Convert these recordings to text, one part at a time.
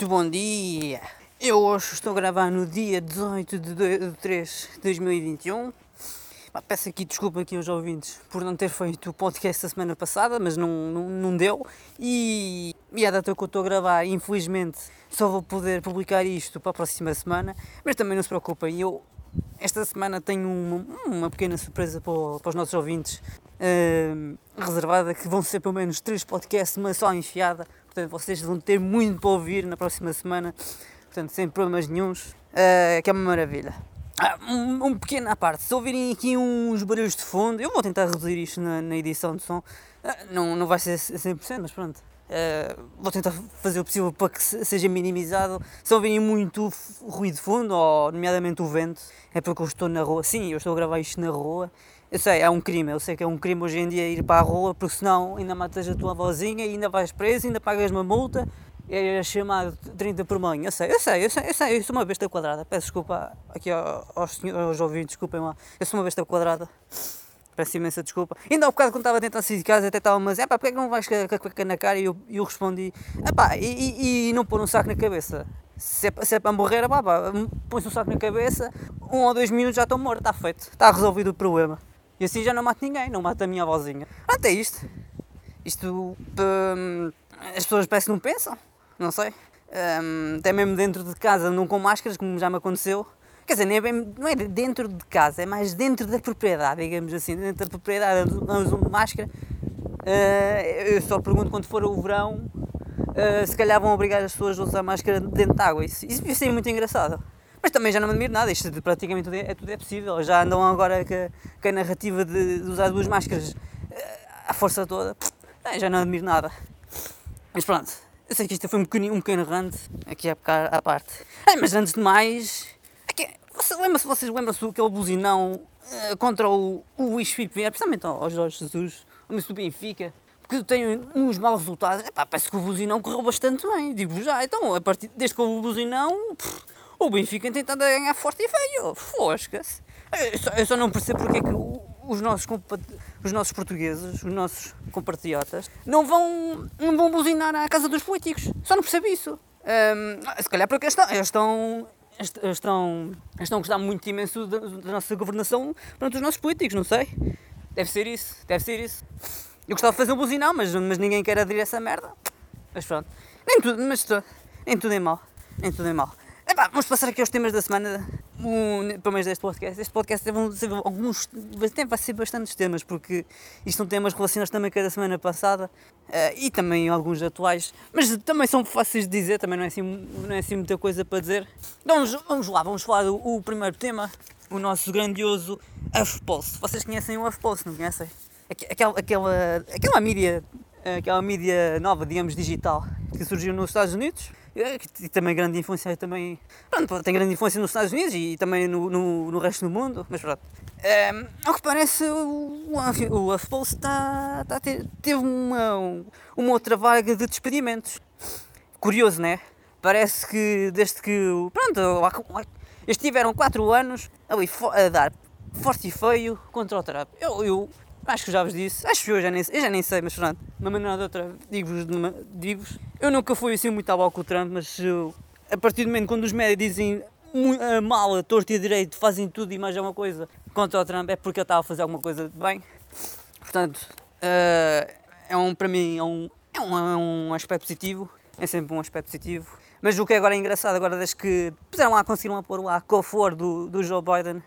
Muito bom dia! Eu hoje estou a gravar no dia 18 de 3 de 2021. peço aqui desculpa aqui aos ouvintes por não ter feito o podcast a semana passada, mas não, não, não deu. E, e a data que eu estou a gravar, infelizmente, só vou poder publicar isto para a próxima semana. Mas também não se preocupem, eu esta semana tenho uma, uma pequena surpresa para, para, os nossos ouvintes uh, reservada, que vão ser pelo menos três podcasts, uma só enfiada. Portanto, vocês vão ter muito para ouvir na próxima semana, portanto, sem problemas nenhums, uh, que é uma maravilha. Ah, um, um, pequeno à parte, se ouvirem aqui uns barulhos de fundo, eu vou tentar reduzir isto na, na edição de som, uh, não, não vai ser 100%, mas pronto. Uh, vou tentar fazer o possível para que seja minimizado. Se ouvirem muito ruído de fundo, ou nomeadamente o vento, é porque eu estou na rua. Sim, eu estou a gravar isto na rua eu sei, é um crime, eu sei que é um crime hoje em dia ir para a rua, porque senão ainda matas a tua vozinha, ainda vais preso, ainda pagas uma multa, é chamado 30 por manhã. Eu sei, eu sei, eu sei, eu sei, eu sou uma besta quadrada. Peço desculpa aqui aos, senhores, aos ouvintes, desculpem lá. Eu sou uma besta quadrada. Peço imensa desculpa. Ainda há bocado quando estava a tentar de casa, até estava mas é pá, porque é que não vais com a cueca na cara? E eu, eu respondi, é pá, e, e, e, não pôr um saco na cabeça. Se é, se é para morrer, pá, pá põe-se um saco na cabeça, um ou dois minutos já estou morto, está feito, está resolvido o problema. E assim já não mato ninguém, não mato a minha vozinha. Até isto. Isto. Hum, as pessoas parece que não pensam. Não sei. Um, até mesmo dentro de casa andam com máscaras, como já me aconteceu. Quer dizer, não é, bem, não é dentro de casa, é mais dentro da propriedade, digamos assim. Dentro da propriedade com máscara. Uh, eu só pergunto quando for o verão, uh, se calhar vão obrigar as pessoas a usar máscara dentro de água. Isso, isso, isso é muito engraçado. Mas também já não me admiro nada, isto de praticamente tudo é, tudo é possível. Já andam agora com a, a narrativa de, de, usar duas máscaras à força toda. Já não admiro nada. Mas pronto, eu sei que isto foi um pequeno, um pequeno rant aqui à parte. mas antes de mais, aqui, você, lembra -se, vocês lembram-se daquele buzinão uh, contra o, o Luís Filipe Vieira, principalmente ao Jorge Jesus, o do Benfica? Porque tem uns maus resultados. Epá, parece que o buzinão correu bastante bem, digo já. Então, a partir, desde que houve o buzinão, pff, o Benfica tentando ganhar forte e feio. Fosca-se. Eu só, eu só não percebo porque é que os nossos, os nossos portugueses, os nossos compatriotas, não vão, não vão buzinar à casa dos políticos. Só não percebo isso. Um, se calhar porque eles estão, eles estão, estão, estão a gostar muito imenso da, da nossa governação perante os nossos políticos, não sei. Deve ser isso, deve ser isso. Eu gostava de fazer um buzinão, mas, mas ninguém quer aderir a essa merda. Mas pronto. Nem tudo, mas nem tudo é mal. Nem tudo é mal. Epá, vamos passar aqui aos temas da semana, um, pelo menos deste podcast. Este podcast teve, teve alguns, tem, vai ser bastantes temas, porque isto são temas relacionados também com a da semana passada uh, e também alguns atuais, mas também são fáceis de dizer, também não é assim, não é assim muita coisa para dizer. Então vamos, vamos lá, vamos falar do o primeiro tema, o nosso grandioso UFPulse. Vocês conhecem o UFPulse, não conhecem? Aquela, aquela, aquela mídia, aquela mídia nova, digamos, digital, que surgiu nos Estados Unidos e também grande influência também pronto, tem grande influência nos Estados Unidos e também no, no, no resto do mundo mas pronto. Um, ao que parece o, o UFPulse está, ter, teve uma, uma outra vaga de despedimentos. Curioso né? Parece que desde que pronto eles tiveram 4 anos ali a dar forte e feio contra o Trump. Eu, eu acho que já vos disse, acho que eu já nem, eu já nem sei, mas pronto, de uma maneira ou de outra, digo-vos, digo eu nunca fui assim muito ao com o Trump, mas eu, a partir do momento quando os médios dizem uh, mal, a torto e a direito, fazem tudo e mais alguma coisa contra o Trump, é porque ele estava a fazer alguma coisa de bem. Portanto, uh, é um, para mim, é um, é, um, é um aspecto positivo, é sempre um aspecto positivo. Mas o que é agora é engraçado, agora desde que puseram lá, conseguiram pôr lá a cor do, do Joe Biden,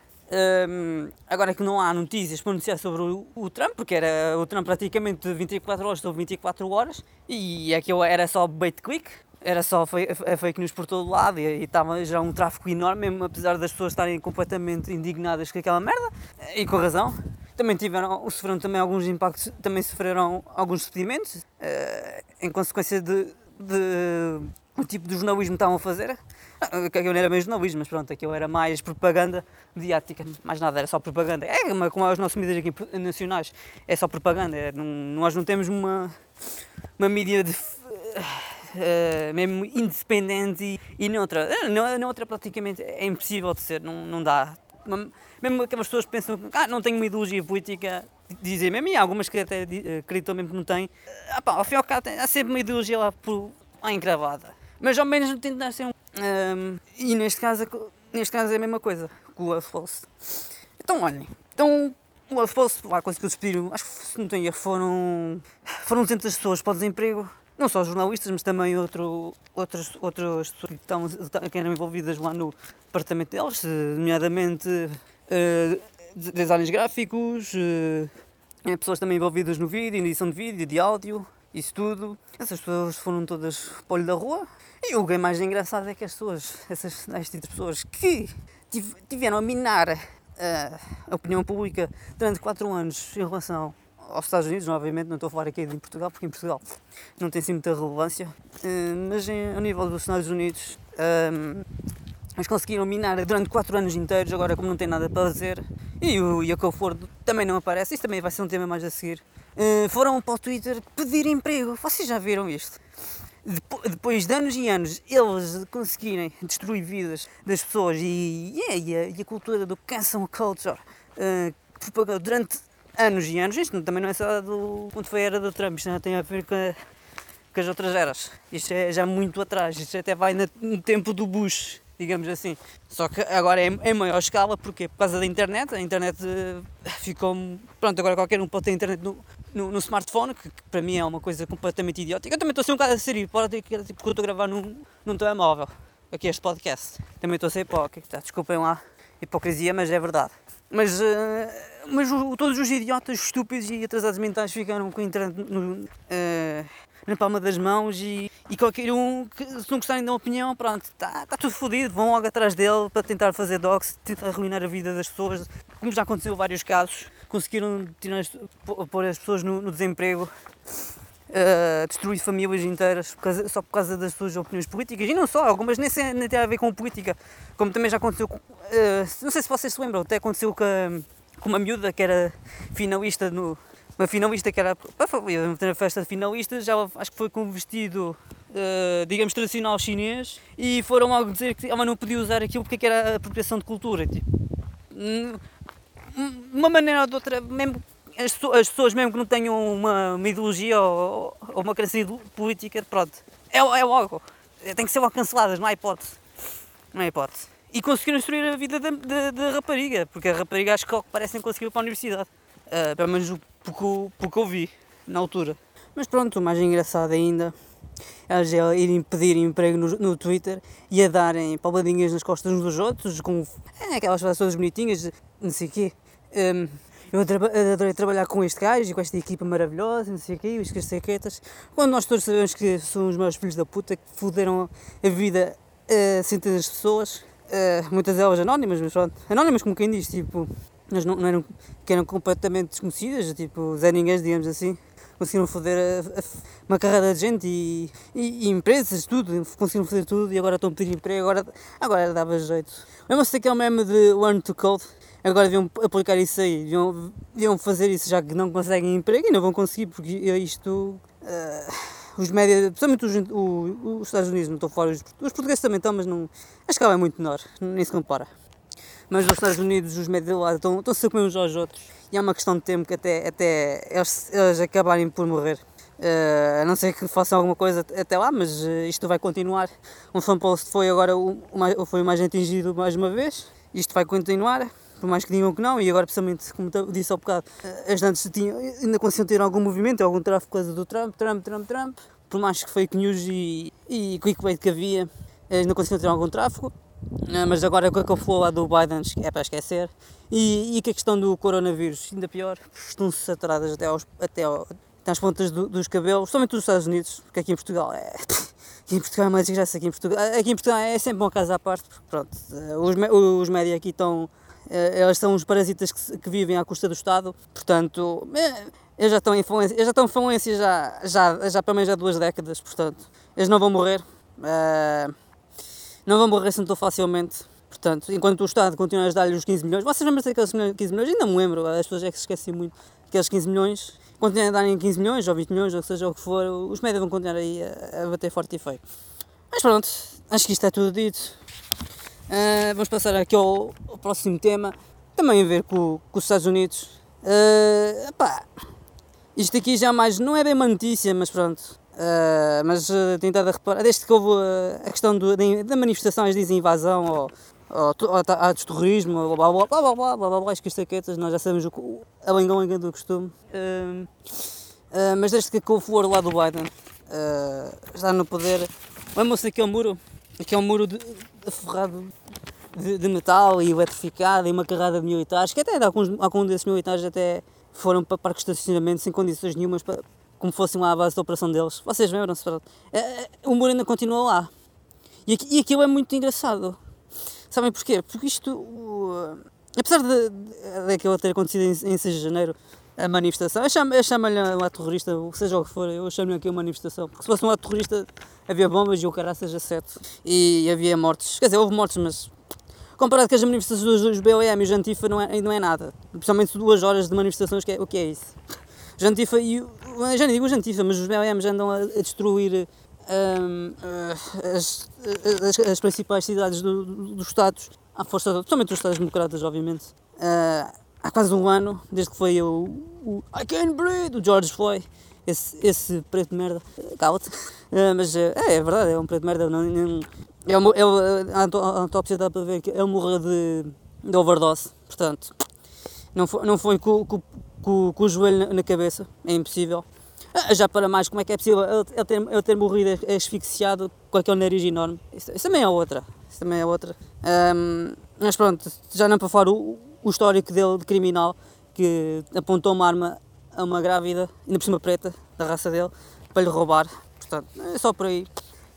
um, agora que não há notícias para anunciar sobre o, o, Trump, porque era o Trump praticamente 24 horas sobre 24 horas, e aquilo era só bait click, era só fake news por todo lado e estava já um tráfego enorme, mesmo apesar das pessoas estarem completamente indignadas com aquela merda, e com razão. Também tiveram, sofreram também alguns impactos, também sofreram alguns despedimentos, uh, em consequência de, de o tipo de jornalismo que estavam a fazer. Aquilo não era mesmo jornalismo, mas pronto, aquilo era mais propaganda mediática, mais nada, era só propaganda. É como os nossos mídias aqui nacionais, é só propaganda. É, não, nós não temos uma, uma mídia de, uh, mesmo independente e, e neutra. Eh, neutra praticamente é impossível de ser, não, não dá. Mesmo aquelas pessoas que pensam que ah, não tenho uma ideologia política, dizem mesmo, e algumas que até acreditam mesmo que não têm. Ah, pá, ao fim e ao cabo, há sempre uma ideologia lá, por, lá encravada Mas ao menos tentar ser um. e neste caso, neste caso é a mesma coisa com o False. Então olhem, então o False lá conseguiu despedir, acho que se não tenho foram, foram 200 pessoas para o desemprego. Não só jornalistas, mas também outro, outras, outras pessoas que, estão, que eram envolvidas lá no departamento deles, nomeadamente uh, designers gráficos, uh, pessoas também envolvidas no vídeo, edição de vídeo, de áudio, isso tudo. Essas pessoas foram todas para o olho da rua. E o que é mais engraçado é que as pessoas, essas, estas pessoas que tiveram a minar a, eh, a opinião pública durante 4 anos em relação aos Estados Unidos, obviamente não estou a falar aqui de Portugal, porque em Portugal não tem assim muita relevância, eh, mas em, ao nível dos Estados Unidos um, eles conseguiram minar durante 4 anos inteiros, agora como não tem nada para fazer, e o Jacob Ford também não aparece, isso também vai ser um tema mais a seguir, uh, foram para o Twitter pedir emprego. Vocês já viram isto? Depois de anos e anos eles conseguirem destruir vidas das pessoas e, e, a, e a cultura do cancel culture uh, propagou durante anos e anos, isto também não é só do, quando foi a era do Trump, isto não tem a ver com, a, com as outras eras, isto é já muito atrás, isto até vai no tempo do Bush digamos assim. Só que agora é em maior escala, porque Por causa da internet. A internet eh, ficou. Pronto, agora qualquer um pode ter internet no, no, no smartphone, que, que, para mim é uma coisa completamente idiótica. Eu também estou a ser um bocado a sério, pode ter tipo, estou a gravar num, num telemóvel, aqui este podcast. Também estou a ser hipócrita, desculpem lá, hipocrisia, mas é verdade. Mas, uh, mas o, todos os idiotas estúpidos e atrasados mentais ficaram com a internet no, uh, na palma das mãos e, e qualquer um que se não gostarem da opinião, pronto, está tá tudo fodido, vão logo atrás dele para tentar fazer docs, tentar arruinar a vida das pessoas, como já aconteceu vários casos, conseguiram tirar, pôr as pessoas no, no desemprego, uh, destruir famílias inteiras por causa, só por causa das suas opiniões políticas, e não só, algumas nem, nem têm a ver com política, como também já aconteceu, uh, não sei se vocês se lembram, até aconteceu com, com uma miúda que era finalista no uma finalista que era para a festa de finalistas, já acho que foi com um vestido, uh, digamos, tradicional chinês e foram logo dizer que ela não podia usar aquilo porque é era apropriação de cultura. Tipo, uma maneira ou de outra, mesmo as, as pessoas mesmo que não tenham uma, uma ideologia ou, ou, uma crença política, pronto, é, é logo, tem que ser logo canceladas, não há hipótese. Não há hipótese. E conseguiram destruir a vida da, da, rapariga, porque a rapariga acho que parecem conseguir ir para a universidade. Uh, pelo menos porque, porque eu vi na altura. Mas pronto, o mais engraçado ainda elas já irem pedir emprego no, no Twitter e a darem palmadinhas nas costas uns dos outros, com é, aquelas todas bonitinhas, não sei o quê. Um, eu adorei trabalhar com este gajo e com esta equipa maravilhosa, não sei o quê, os saquetas. Quando nós todos sabemos que são os meus filhos da puta que fuderam a vida a centenas de pessoas, uh, muitas delas anónimas, mas pronto, anónimas como quem diz, tipo, mas não, não eram, que eram completamente desconhecidas, tipo Zé Ninguém, digamos assim, conseguiram foder a, a, uma carreira de gente e, e, e, empresas, tudo, conseguiram fazer tudo e agora estão a pedir emprego, agora, agora dava jeito. Lembra-se daquele meme de Learn to Code? Agora deviam aplicar isso aí, deviam, deviam fazer isso já que não conseguem emprego e não vão conseguir porque isto. Uh, os médias, principalmente os, os, os, Estados Unidos, não estou fora, os, os portugueses também estão, mas não, a escala é muito menor, nem se compara mas nos Estados Unidos os médios lá estão, estão-se a comer uns aos outros e é uma questão de tempo que até, até eles, eles acabarem por morrer. Uh, a não ser que façam alguma coisa até lá, mas uh, isto vai continuar. Um São Post foi agora o, o, foi o mais atingido mais uma vez, isto vai continuar, por mais que digam que não, e agora, precisamente, como disse há bocado, uh, as antes tinham, ainda conseguiam ter algum movimento, algum tráfego causa do Trump, Trump, Trump, Trump, por mais que fake news e, e clickbait que havia, ainda conseguiam ter algum tráfego. Ah, mas agora com a flow lá do Biden é para esquecer. E, e com a questão do coronavírus, ainda pior, estão saturadas até, aos, até, ao, até às pontas do, dos cabelos, somente dos Estados Unidos, porque aqui em Portugal é. Aqui em Portugal é mais desgraça. Aqui em Portugal, aqui em Portugal é sempre uma casa à parte, porque pronto, os, os médias aqui estão. Eles são os parasitas que, que vivem à custa do Estado, portanto. Eh, eles já estão em falência, eles já estão em falência já, já, já pelo menos há duas décadas, portanto, eles não vão morrer. Não vão morrer assim tão facilmente. Portanto, enquanto o Estado continua a dar-lhe os 15 milhões, vocês lembram-se daqueles 15 milhões? Ainda me lembro, as pessoas é que se esquecem muito daqueles 15 milhões. Continuam a darem 15 milhões ou 20 milhões, ou seja o que for, os médios vão continuar aí a, a bater forte e feio. Mas pronto, acho que isto é tudo dito. Uh, vamos passar aqui ao, ao, próximo tema, também a ver com, com os Estados Unidos. Uh, isto aqui já mais, não é bem uma notícia, mas pronto. Uh, mas uh, tenho estado a reparar, desde que houve uh, a questão do, da manifestações, dizem invasão ou, ou, ou de terrorismo, blá blá blá blá blá blá blá blá blá, esquistaquetas, nós já sabemos o, a lenga do costume. Uh, uh, mas desde que houve o lá do Biden está no poder, lembram-se daquele muro, aquele muro de, de ferrado de, de, metal e eletrificado e uma carrada de militares, que até alguns, alguns desses militares até foram para parques de estacionamento sem condições nenhumas para como fossem lá base da operação deles. Vocês lembram-se? É, é, o humor ainda continua lá. E, e aquilo é muito engraçado. Sabem porquê? Porque isto, uh, apesar de, daquilo ter acontecido em, em 6 de janeiro, a manifestação, eu chamo-lhe chamo um ato terrorista, seja o que for, eu chamo-lhe aqui uma manifestação. Porque se fosse um ato terrorista, havia bombas e o cara seja sete. E havia mortes. Quer dizer, houve mortes, mas comparado com as manifestações dos BOM e os Antifa, não é, não é nada. Principalmente duas horas de manifestações, que é, o que é isso? Jantifa e. Já nem digo Jantifa, mas os BLMs andam a, a destruir um, as, as, as, principais cidades do, do, dos Estados, à força, principalmente dos Estados Democratas, obviamente. Uh, há quase um ano, desde que foi o, o I Can't Breathe, do George Floyd, esse, esse preto de merda, cala-te. Uh, mas é, é verdade, é um preto de merda. Não, não, é, uma, é, a autópsia dá para ver que ele morreu de, de overdose, portanto, não foi, não foi com, com, com, com o joelho na, cabeça, é impossível. Ah, já para mais, como é que é possível ele ter, ele ter morrido asfixiado com aquele nariz enorme? Isso, isso também é outra. Isso também é outra. Um, mas pronto, já não para fora o, o histórico dele de criminal que apontou uma arma a uma grávida, ainda por cima preta, da raça dele, para lhe roubar. Portanto, é só por aí.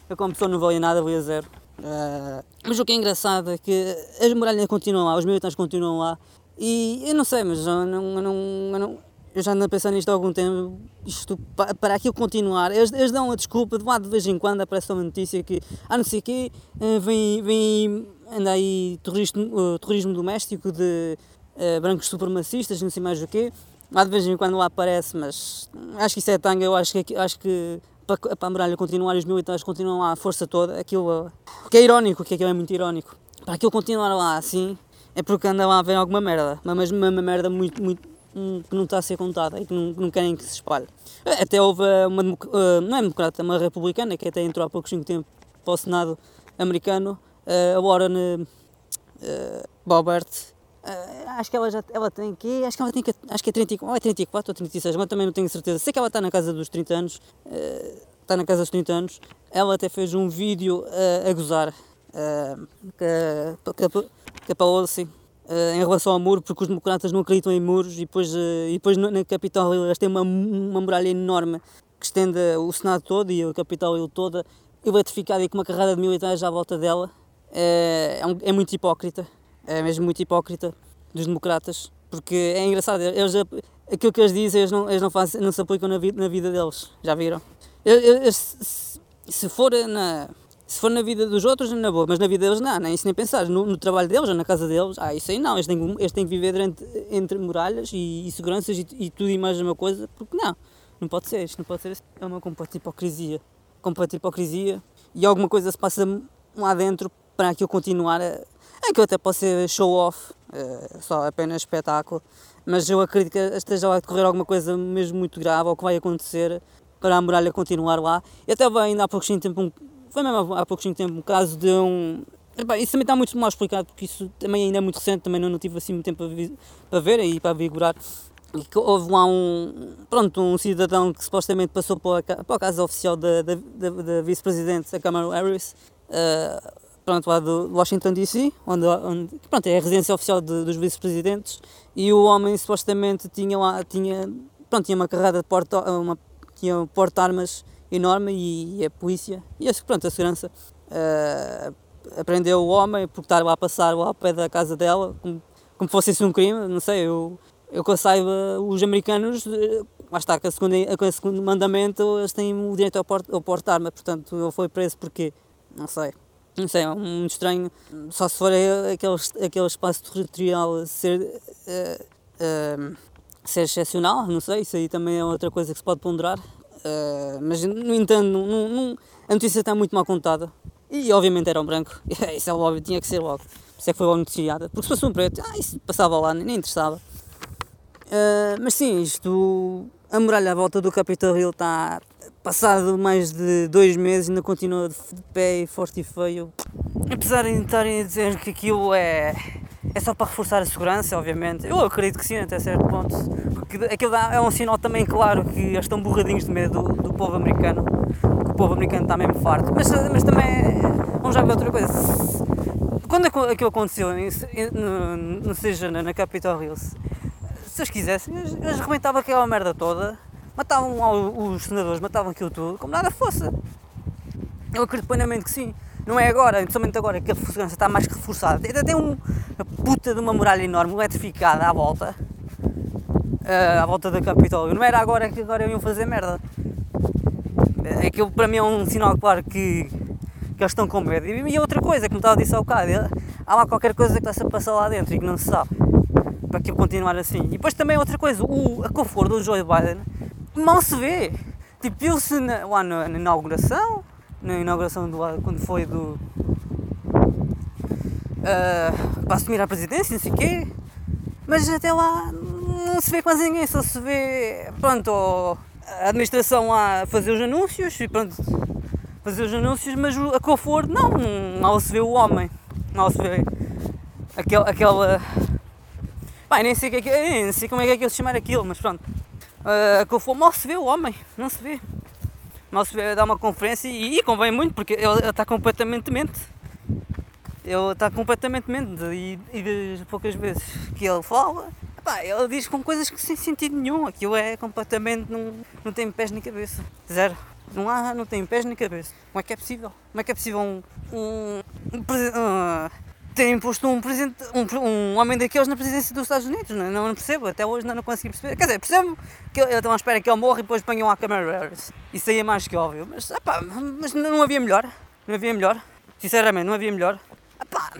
Eu como pessoa não valia nada, valia zero. Uh, mas o que é engraçado é que as muralhas continuam lá, os militares continuam lá e eu não sei, mas eu não, eu não, eu já ando a pensar nisto há algum tempo. Isto, para aquilo continuar, eles, eles dão a desculpa, de lá de vez em quando aparece uma notícia que, ah, não sei o quê, eh, vem, vem anda aí terrorismo, uh, terrorismo doméstico de uh, brancos supremacistas, não sei mais o quê. Lá de vez em quando lá aparece, mas acho que isso é tanga, eu acho que, acho que para, para a muralha continuar os militares continuam lá a força toda, aquilo, o que é irónico, que é, é muito irónico. Para aquilo continuar lá assim, é porque anda lá a ver alguma merda, mas uma, uma merda muito, muito que não está a ser contada e que não, não querem que se espalhe. Até houve uma, uh, não é democrata, uma republicana que até entrou há pouquinho tempo para o Senado americano, uh, a Warren Bobert, acho que ela já ela tem que acho que ela tem que acho que é 34, ou é 34 ou 36, mas também não tenho certeza. Sei que ela está na casa dos 30 anos, está na casa dos 30 anos. Ela até fez um vídeo uh, a gozar que, que, que uh, em relação ao muro, porque os democratas não acreditam em muros e depois, uh, e depois na capital eles têm uma, uma muralha enorme que estende o Senado todo e a capital toda eletrificada e com uma carrada de militares à volta dela. É, é, é muito hipócrita, é mesmo muito hipócrita dos democratas, porque é engraçado, eles, aquilo que eles dizem eles não, eles não, fazem, não se aplicam na vida, na vida deles, já viram? Eles, se, se for na, se for na vida dos outros, na boa, mas na vida deles não, nem isso nem pensar. No, no trabalho deles ou na casa deles, ah, isso aí não, eles têm, eles têm que viver durante, entre muralhas e, e seguranças e, e, tudo e mais uma coisa, porque não, não pode ser, isto não pode ser, é uma completa hipocrisia. Completa hipocrisia e alguma coisa se passa lá dentro para aquilo continuar a. É que eu até posso ser show off, é, só apenas espetáculo, mas eu acredito que esteja a decorrer alguma coisa mesmo muito grave ou que vai acontecer para a muralha continuar lá. E até vai ainda há pouco tempo um foi mesmo há pouco tempo um caso de um. Epá, isso também está muito mal explicado porque isso também ainda é muito recente, também não, não tive assim muito tempo para, para ver e para vigorar. E que houve lá um, pronto, um cidadão que supostamente passou para para a casa oficial da, da, da, da vice-presidente, da Kamala Harris, uh, pronto, lá do Washington DC, onde, onde pronto, é a residência oficial de, dos vice-presidentes, e o homem supostamente tinha lá, tinha, pronto, tinha uma carrada de porta, uma, tinha porta-armas enorme e, e a polícia e pronto, a segurança uh, aprendeu o homem por estar lá a passar lá ao pé da casa dela como, como fosse isso um crime, não sei, eu, eu que eu saiba, os americanos, eh, lá está, com, a segunda, com o segundo mandamento, eles têm o direito ao porte, ao porte arma, portanto ele foi preso porque, não sei, não sei, é muito estranho, só se for aquele, aquele espaço territorial ser, uh, uh, ser excepcional, não sei, isso aí também é outra coisa que se pode ponderar, Uh, mas, no entanto, não, não, a notícia está muito mal contada. E, obviamente, era um branco. isso é óbvio, tinha que ser logo. Por isso é que foi logo noticiada. Porque se fosse um preto, ah, isso passava lá, nem interessava. Uh, mas sim, isto. A muralha à volta do Capitol Hill está passado mais de dois meses ainda continua de pé e forte e feio. Apesar de estarem a dizer que aquilo é, é só para reforçar a segurança, obviamente, eu acredito que sim, até certo ponto. Porque aquilo é um sinal também claro que eles estão borradinhos de medo do, do povo americano. Que o povo americano está mesmo farto. Mas, mas também, vamos já ver outra coisa. Quando aquilo aconteceu, não seja na, na Capitol Hills, se eles quisessem, eles, eles rebentavam aquela merda toda matavam os senadores, matavam aquilo tudo, como nada fosse. Eu acredito plenamente que sim. Não é agora, principalmente agora que a segurança está mais que reforçada. Ainda tem um, uma puta de uma muralha enorme, eletrificada à volta. Uh, à volta da Capitólio. Não era agora que agora iam fazer merda. Aquilo para mim é um sinal claro que, que eles estão com medo. E, outra coisa, como estava a dizer ao bocado, há lá qualquer coisa que está-se a passar lá dentro e que não se sabe. Para aquilo continuar assim. E depois também outra coisa, o, a conforto do Joe Biden mal se vê. Tipo, viu-se lá na, na, inauguração, na inauguração do, quando foi do. Uh, para assumir a presidência, não sei o quê. Mas até lá não se vê quase ninguém, só se vê, pronto, a administração a fazer os anúncios e pronto, fazer os anúncios, mas a Cofor não, mal se vê o homem, mal se vê aquele, aquela. Pai, nem sei, que é, nem sei como é que é que eles chamar aquilo, mas pronto. Uh, que eu for, mal se vê o homem, não se vê. Se vê dar uma conferência e, e convém muito porque ele está completamente mente. Ele está completamente mente e, e das poucas vezes que ele fala, ele diz com coisas que sem sentido nenhum. Aquilo é completamente. não, não tem pés nem cabeça. Zero. Não há, não tem pés nem cabeça. Como é que é possível? Como é que é possível um. um, um, uh, tem posto um, presidente, um, um homem daqueles na presidência dos Estados Unidos. Não, não percebo, até hoje não, não consegui perceber. Quer dizer, percebo que eu estou à espera que ele morra e depois ponham a Harris. Isso aí é mais que óbvio. Mas, epá, mas não havia melhor. Não havia melhor. Sinceramente, não havia melhor. Epá.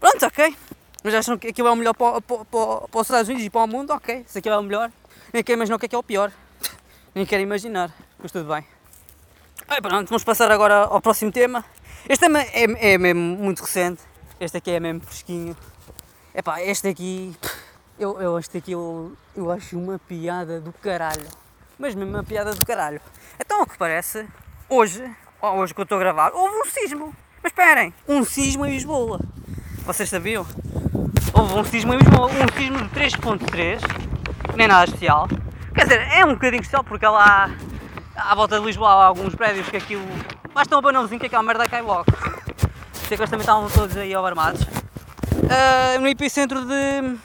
Pronto, ok. Mas acham que aquilo é o melhor para, para, para, para os Estados Unidos e para o mundo? Ok. Se aquilo é o melhor, nem quero imaginar o que é que é o pior. Nem quero imaginar. Mas tudo bem. Pronto, vamos passar agora ao próximo tema. Este tema é, é mesmo muito recente este aqui é mesmo fresquinho. Epá, este aqui. Eu, eu este aqui eu, eu acho uma piada do caralho. Mas mesmo uma piada do caralho. Então, o que parece, hoje, hoje que eu estou a gravar, houve um sismo. Mas esperem, um sismo em Lisboa. Vocês sabiam? Houve um sismo em Lisboa, um sismo de 3.3, nem nada especial. Quer dizer, é um bocadinho especial porque lá à volta de Lisboa há alguns prédios que aquilo. Basta um abanãozinho que aquela merda cai logo sei que eles também estavam todos aí alarmados. Uh, no epicentro de.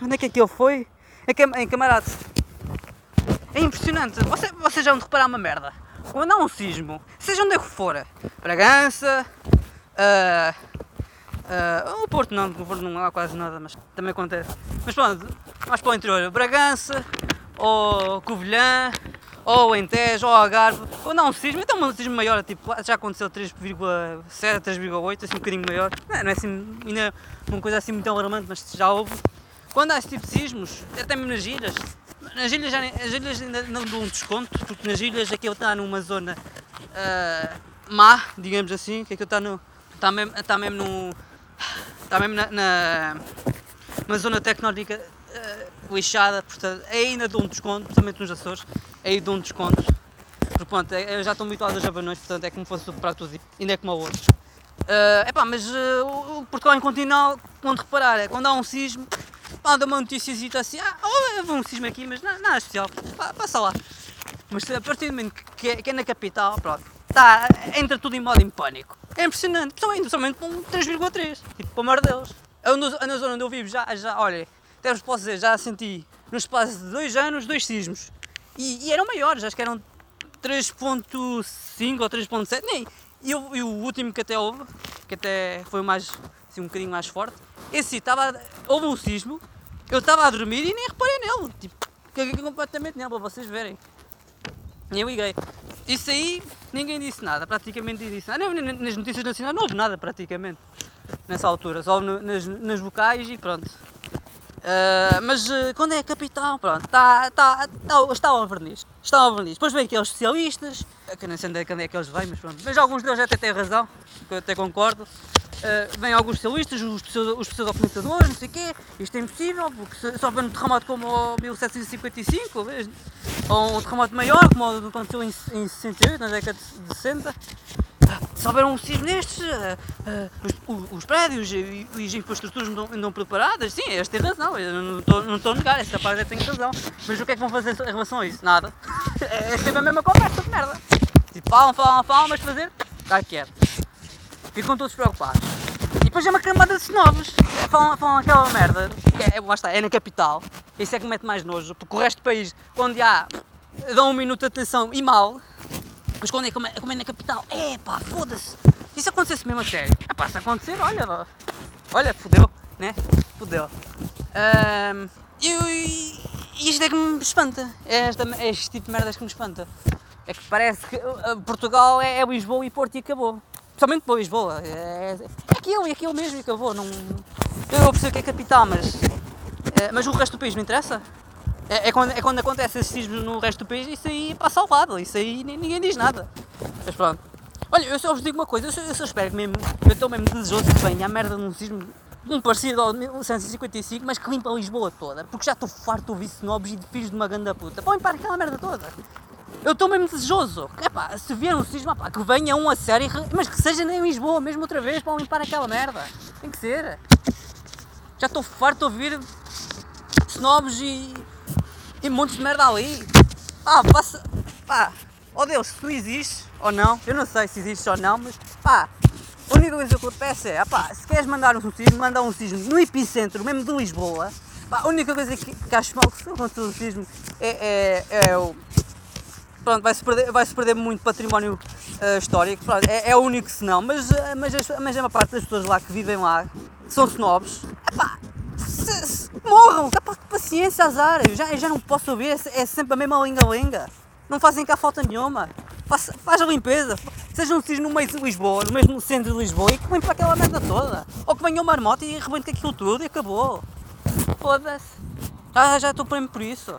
Onde é que aquilo foi? Em Camarate. É impressionante. Vocês você já vão reparar uma merda. Quando há um sismo, seja onde é que for, Bragança, uh, uh, o Porto não, o Porto não há quase nada, mas também acontece. Mas pronto, mais para o interior, Bragança, ou Covilhã, ou em Tejo, ou Algarve, ou não um sismo, então um sismo maior, tipo, já aconteceu 3,7, 3,8, assim um bocadinho maior, não é, é assim, ainda uma coisa assim muito alarmante, mas já houve. Quando há esse tipo de sismos, até mesmo nas ilhas, nas ilhas, já, as ilhas ainda não dão um desconto, porque nas ilhas aquilo está numa zona uh, má, digamos assim, que aquilo está, no, está, mesmo, está mesmo no. está mesmo na, na, na zona tecnológica uh, lixada, portanto ainda dão um desconto, principalmente nos Açores, aí dou um desconto. Porque pronto, é, eu já estou habituado a jabanões, portanto é como fosse o prato tudo, ainda é como a outros. Uh, epá, mas uh, o Portugal em continental, quando reparar, é quando há um sismo, pá, dá uma notícia assim, ah, houve um sismo aqui, mas nada, nada especial, pá, passa lá. Mas a partir do momento que é, que é na capital, pronto, tá, entra tudo em modo em pânico. É impressionante, principalmente com um 3,3, tipo, pelo amor de Deus. Eu, na zona onde eu vivo, já, já olha, até vos posso dizer, já senti no espaço de dois anos, dois sismos. E, e eram maiores, acho que eram 3.5 ou 3.7, nem. E, e, o último que até houve, que até foi mais, assim, um bocadinho mais forte, esse estava, houve um sismo, eu estava a dormir e nem reparei nele, tipo, caguei completamente nele para vocês verem. Eu liguei. Isso aí, ninguém disse nada, praticamente disse nada. Não, nas notícias nacionais não houve nada praticamente, nessa altura, só nas, nas vocais e pronto. Uh, mas uh, quando é capital, pronto, tá, tá, tá, está ao verniz. Está ao verniz. Depois vem aqueles especialistas, que nem sei onde é, onde é que eles vêm, mas pronto. Mas alguns deles até têm razão, que eu até concordo. uh, vêm alguns especialistas, os, os pseudo-comentadores, não sei o quê, isto é impossível, porque só vem um terremoto como o 1755, ou um terremoto maior, como aconteceu em, em 68, na década de 60, se houver um sismo destes, uh, uh, os, os, prédios e, as infraestruturas não estão preparadas, sim, este tem razão, eu não estou, não estou a negar, esta parte tem razão. Mas o que é que vão fazer em relação a isso? Nada. É, é sempre a mesma conversa de merda. Tipo, falam, falam, falam, mas fazer, está quieto. Ficam todos preocupados. E depois é uma camada de novos. Falam, falam aquela merda, é, está, é na capital. Isso é que mete mais nojo, porque o resto do país, onde há, dão um minuto de atenção e mal, é como, é, como é na capital, é pá, foda-se. Isso acontecesse mesmo a sério. É pá, se acontecer, olha, olha, fodeu, né? Fodeu. Um, e, isto é que me espanta. É, é este tipo de merdas que me espanta. É que parece que uh, Portugal é, é, Lisboa e Porto e acabou. Principalmente para Lisboa. É, é aquilo e aquilo mesmo e acabou. Não, eu percebo que é capital, mas, é, mas o resto do país não interessa. É, é, quando, é quando acontece esses sismos no resto do país, isso aí passa ao lado, isso aí ninguém diz nada. Mas pronto. Olha, eu só vos digo uma coisa, eu só, eu só espero mesmo, eu estou mesmo desejoso que venha a merda de um sismo um parecido ao 1955, mas que limpa Lisboa toda, porque já estou farto de ouvir snobs e de filhos de uma ganda puta. Põe para aquela merda toda. Eu estou mesmo desejoso. Epá, se vier um sismo, epá, que venha um a sério, mas que seja em Lisboa mesmo outra vez para limpar aquela merda. Tem que ser. Já estou farto de ouvir snobs e e montes de merda ali. Pá, passa. Pá, oh Deus, se tu existes ou não, eu não sei se existes ou não, mas pá, a única coisa que eu te peço é, pá, se queres mandar um sismo, manda um sismo no epicentro, mesmo de Lisboa. Pá, a única coisa que, que acho mal que se acontecer um sismo é, é, é o. Pronto, vai-se perder, vai -se perder muito património uh, histórico, pronto, é, é o único senão, mas, eh, mas, mas é uma parte das pessoas lá que vivem lá, são snobs, epá, morram, para paciência, azar. Eu já, eu já não posso ouvir, é, é sempre a mesma linga-linga. Não fazem cá falta nenhuma. Faz, faz a limpeza. Sejam vocês no meio de Lisboa, no mesmo centro de Lisboa e que limpa aquela merda toda. Ou que venha uma marmota e rebente aquilo tudo e acabou. Foda-se. Já, já estou mesmo por isso.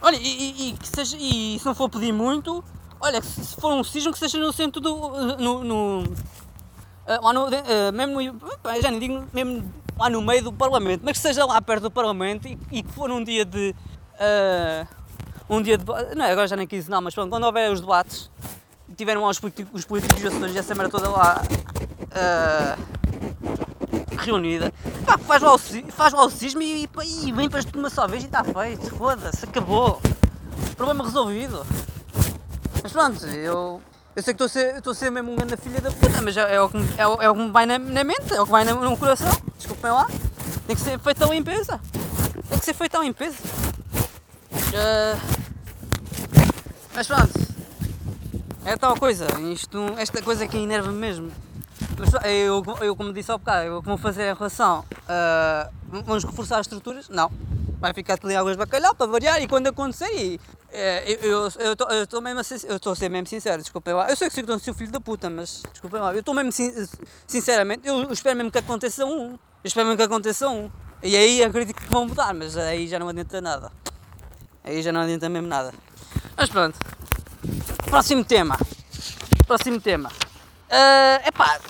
Olha, e, e, e, seja, e se não for pedir muito, olha, se for um sismo que seja no centro do. no. no uh, lá no, uh, mesmo, já nem digo mesmo lá no meio do Parlamento, mas que seja lá perto do Parlamento e, e que for um dia de. Uh, um dia de. Não, agora já nem quis não, mas pronto, quando houver os debates, tiveram lá os os políticos e as essa merda toda lá uh, reunida, pá, faz lá o, faz lá o sismo e, e, e limpas tudo uma só vez e está feito, foda-se, acabou. Problema resolvido. Mas pronto, eu. Eu sei que estou a ser, estou a ser mesmo um grande filha da puta, mas é, é, o, que, é, o, é o que me vai na, na mente, é o que vai no, no coração. Desculpem lá. Tem que ser feita a limpeza. Tem que ser feita a limpeza. Uh, mas pronto. É tal coisa. Isto, esta coisa que enerva-me mesmo. Mas eu, eu, como disse ao bocado, eu como vou fazer em relação. Uh, vamos reforçar as estruturas? Não. Vai ficar em águas de bacalhau para variar e quando acontecer e é, eu estou mesmo a eu estou a ser mesmo sincero, desculpem lá. Eu sei que sou um filho da puta, mas desculpem lá. Eu estou mesmo sinceramente, eu espero mesmo que aconteça um. Eu espero mesmo que aconteça um. E aí acredito que vão mudar, mas aí já não adianta nada. Aí já não adianta mesmo nada. Mas pronto. Próximo tema. Próximo tema. Uh, epá,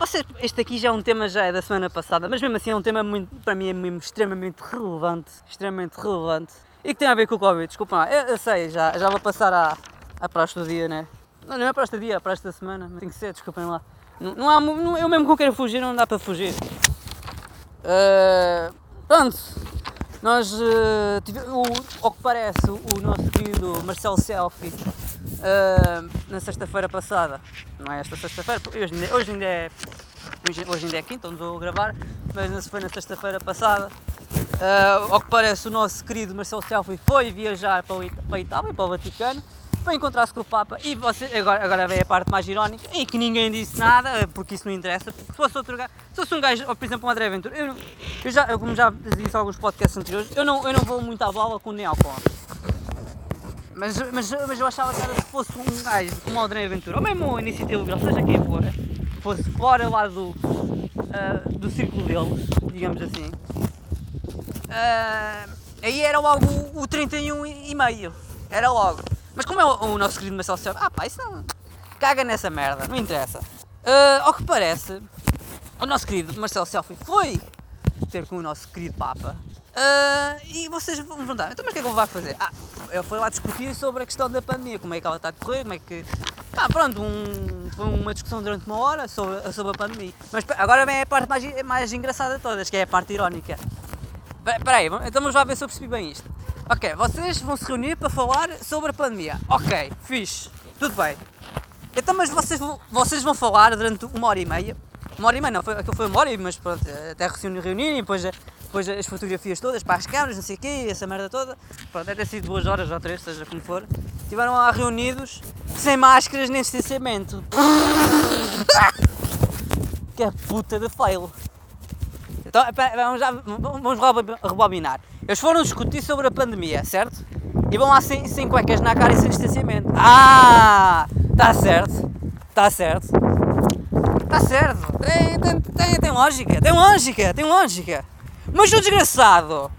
vocês, este aqui já é um tema já é da semana passada, mas mesmo assim é um tema muito, para mim é mesmo extremamente relevante. Extremamente relevante. E que tem a ver com o Covid, desculpa lá. Eu, eu, sei, já, já vou passar à, à praxe dia, né? Não, não é para este dia, é para esta semana, mas tem que ser, desculpem lá. Não, não há, não, eu mesmo que eu quero fugir, não dá para fugir. Uh, pronto, nós, uh, o, ao que parece, o, nosso querido Marcelo Selfie, uh, na sexta-feira passada, não é esta sexta-feira, hoje, hoje ainda é hoje ainda é quinta, onde vou gravar, mas foi na sexta-feira passada, Uh, ao que parece, o nosso querido Marcelo Selfie foi viajar para, o, para a Itália, para o Vaticano, para encontrar-se com o Papa. E você, agora, agora vem a parte mais irónica, em que ninguém disse nada, porque isso não interessa. Se fosse outro gajo, se fosse um gajo, ou por exemplo, um André Ventura, eu, eu já, eu, como já disse em alguns podcasts anteriores, eu não, eu não vou muito à bola com o Neocon. Mas, mas, mas eu achava que era se fosse um gajo como o André Ventura, ou mesmo o Iniciativa Liberal, seja quem for, fosse fora lá do, uh, do círculo deles, digamos assim Uh, aí era logo o, o 31 e meio. Era logo. Mas como é o, o nosso querido Marcelo Silva, ah pá, isso não. Caga nessa merda, não interessa. Uh, ao que parece, o nosso querido Marcelo Selfie foi ter com o nosso querido Papa. Uh, e vocês vão me perguntar, então mas o que é que ele vai fazer? Ah, ele foi lá discutir sobre a questão da pandemia, como é que ela está a decorrer, como é que. Ah, pronto, um, foi uma discussão durante uma hora sobre, sobre a pandemia. Mas agora vem a parte mais, mais engraçada de todas, que é a parte irónica. Espera aí, então vamos lá ver se eu percebi bem isto. Ok, vocês vão se reunir para falar sobre a pandemia. Ok, fixe, tudo bem. Então, mas vocês, vocês vão falar durante uma hora e meia. Uma hora e meia, não, foi, aquilo foi uma hora, mas pronto, até reunir, reunir e depois, depois as fotografias todas para as câmaras, não sei o quê, essa merda toda. Pronto, deve ter sido duas horas ou três, seja como for. Estiveram lá reunidos, sem máscaras nem distanciamento. que é puta de fail. Então, vamos, já, vamos rebobinar. Eles foram discutir sobre a pandemia, certo? E vão lá sem, sem cuecas na cara e sem distanciamento. Ah! Está certo. Está certo. Está certo. Tem, tem, tem, tem lógica. Tem lógica. Tem lógica. Mas o desgraçado,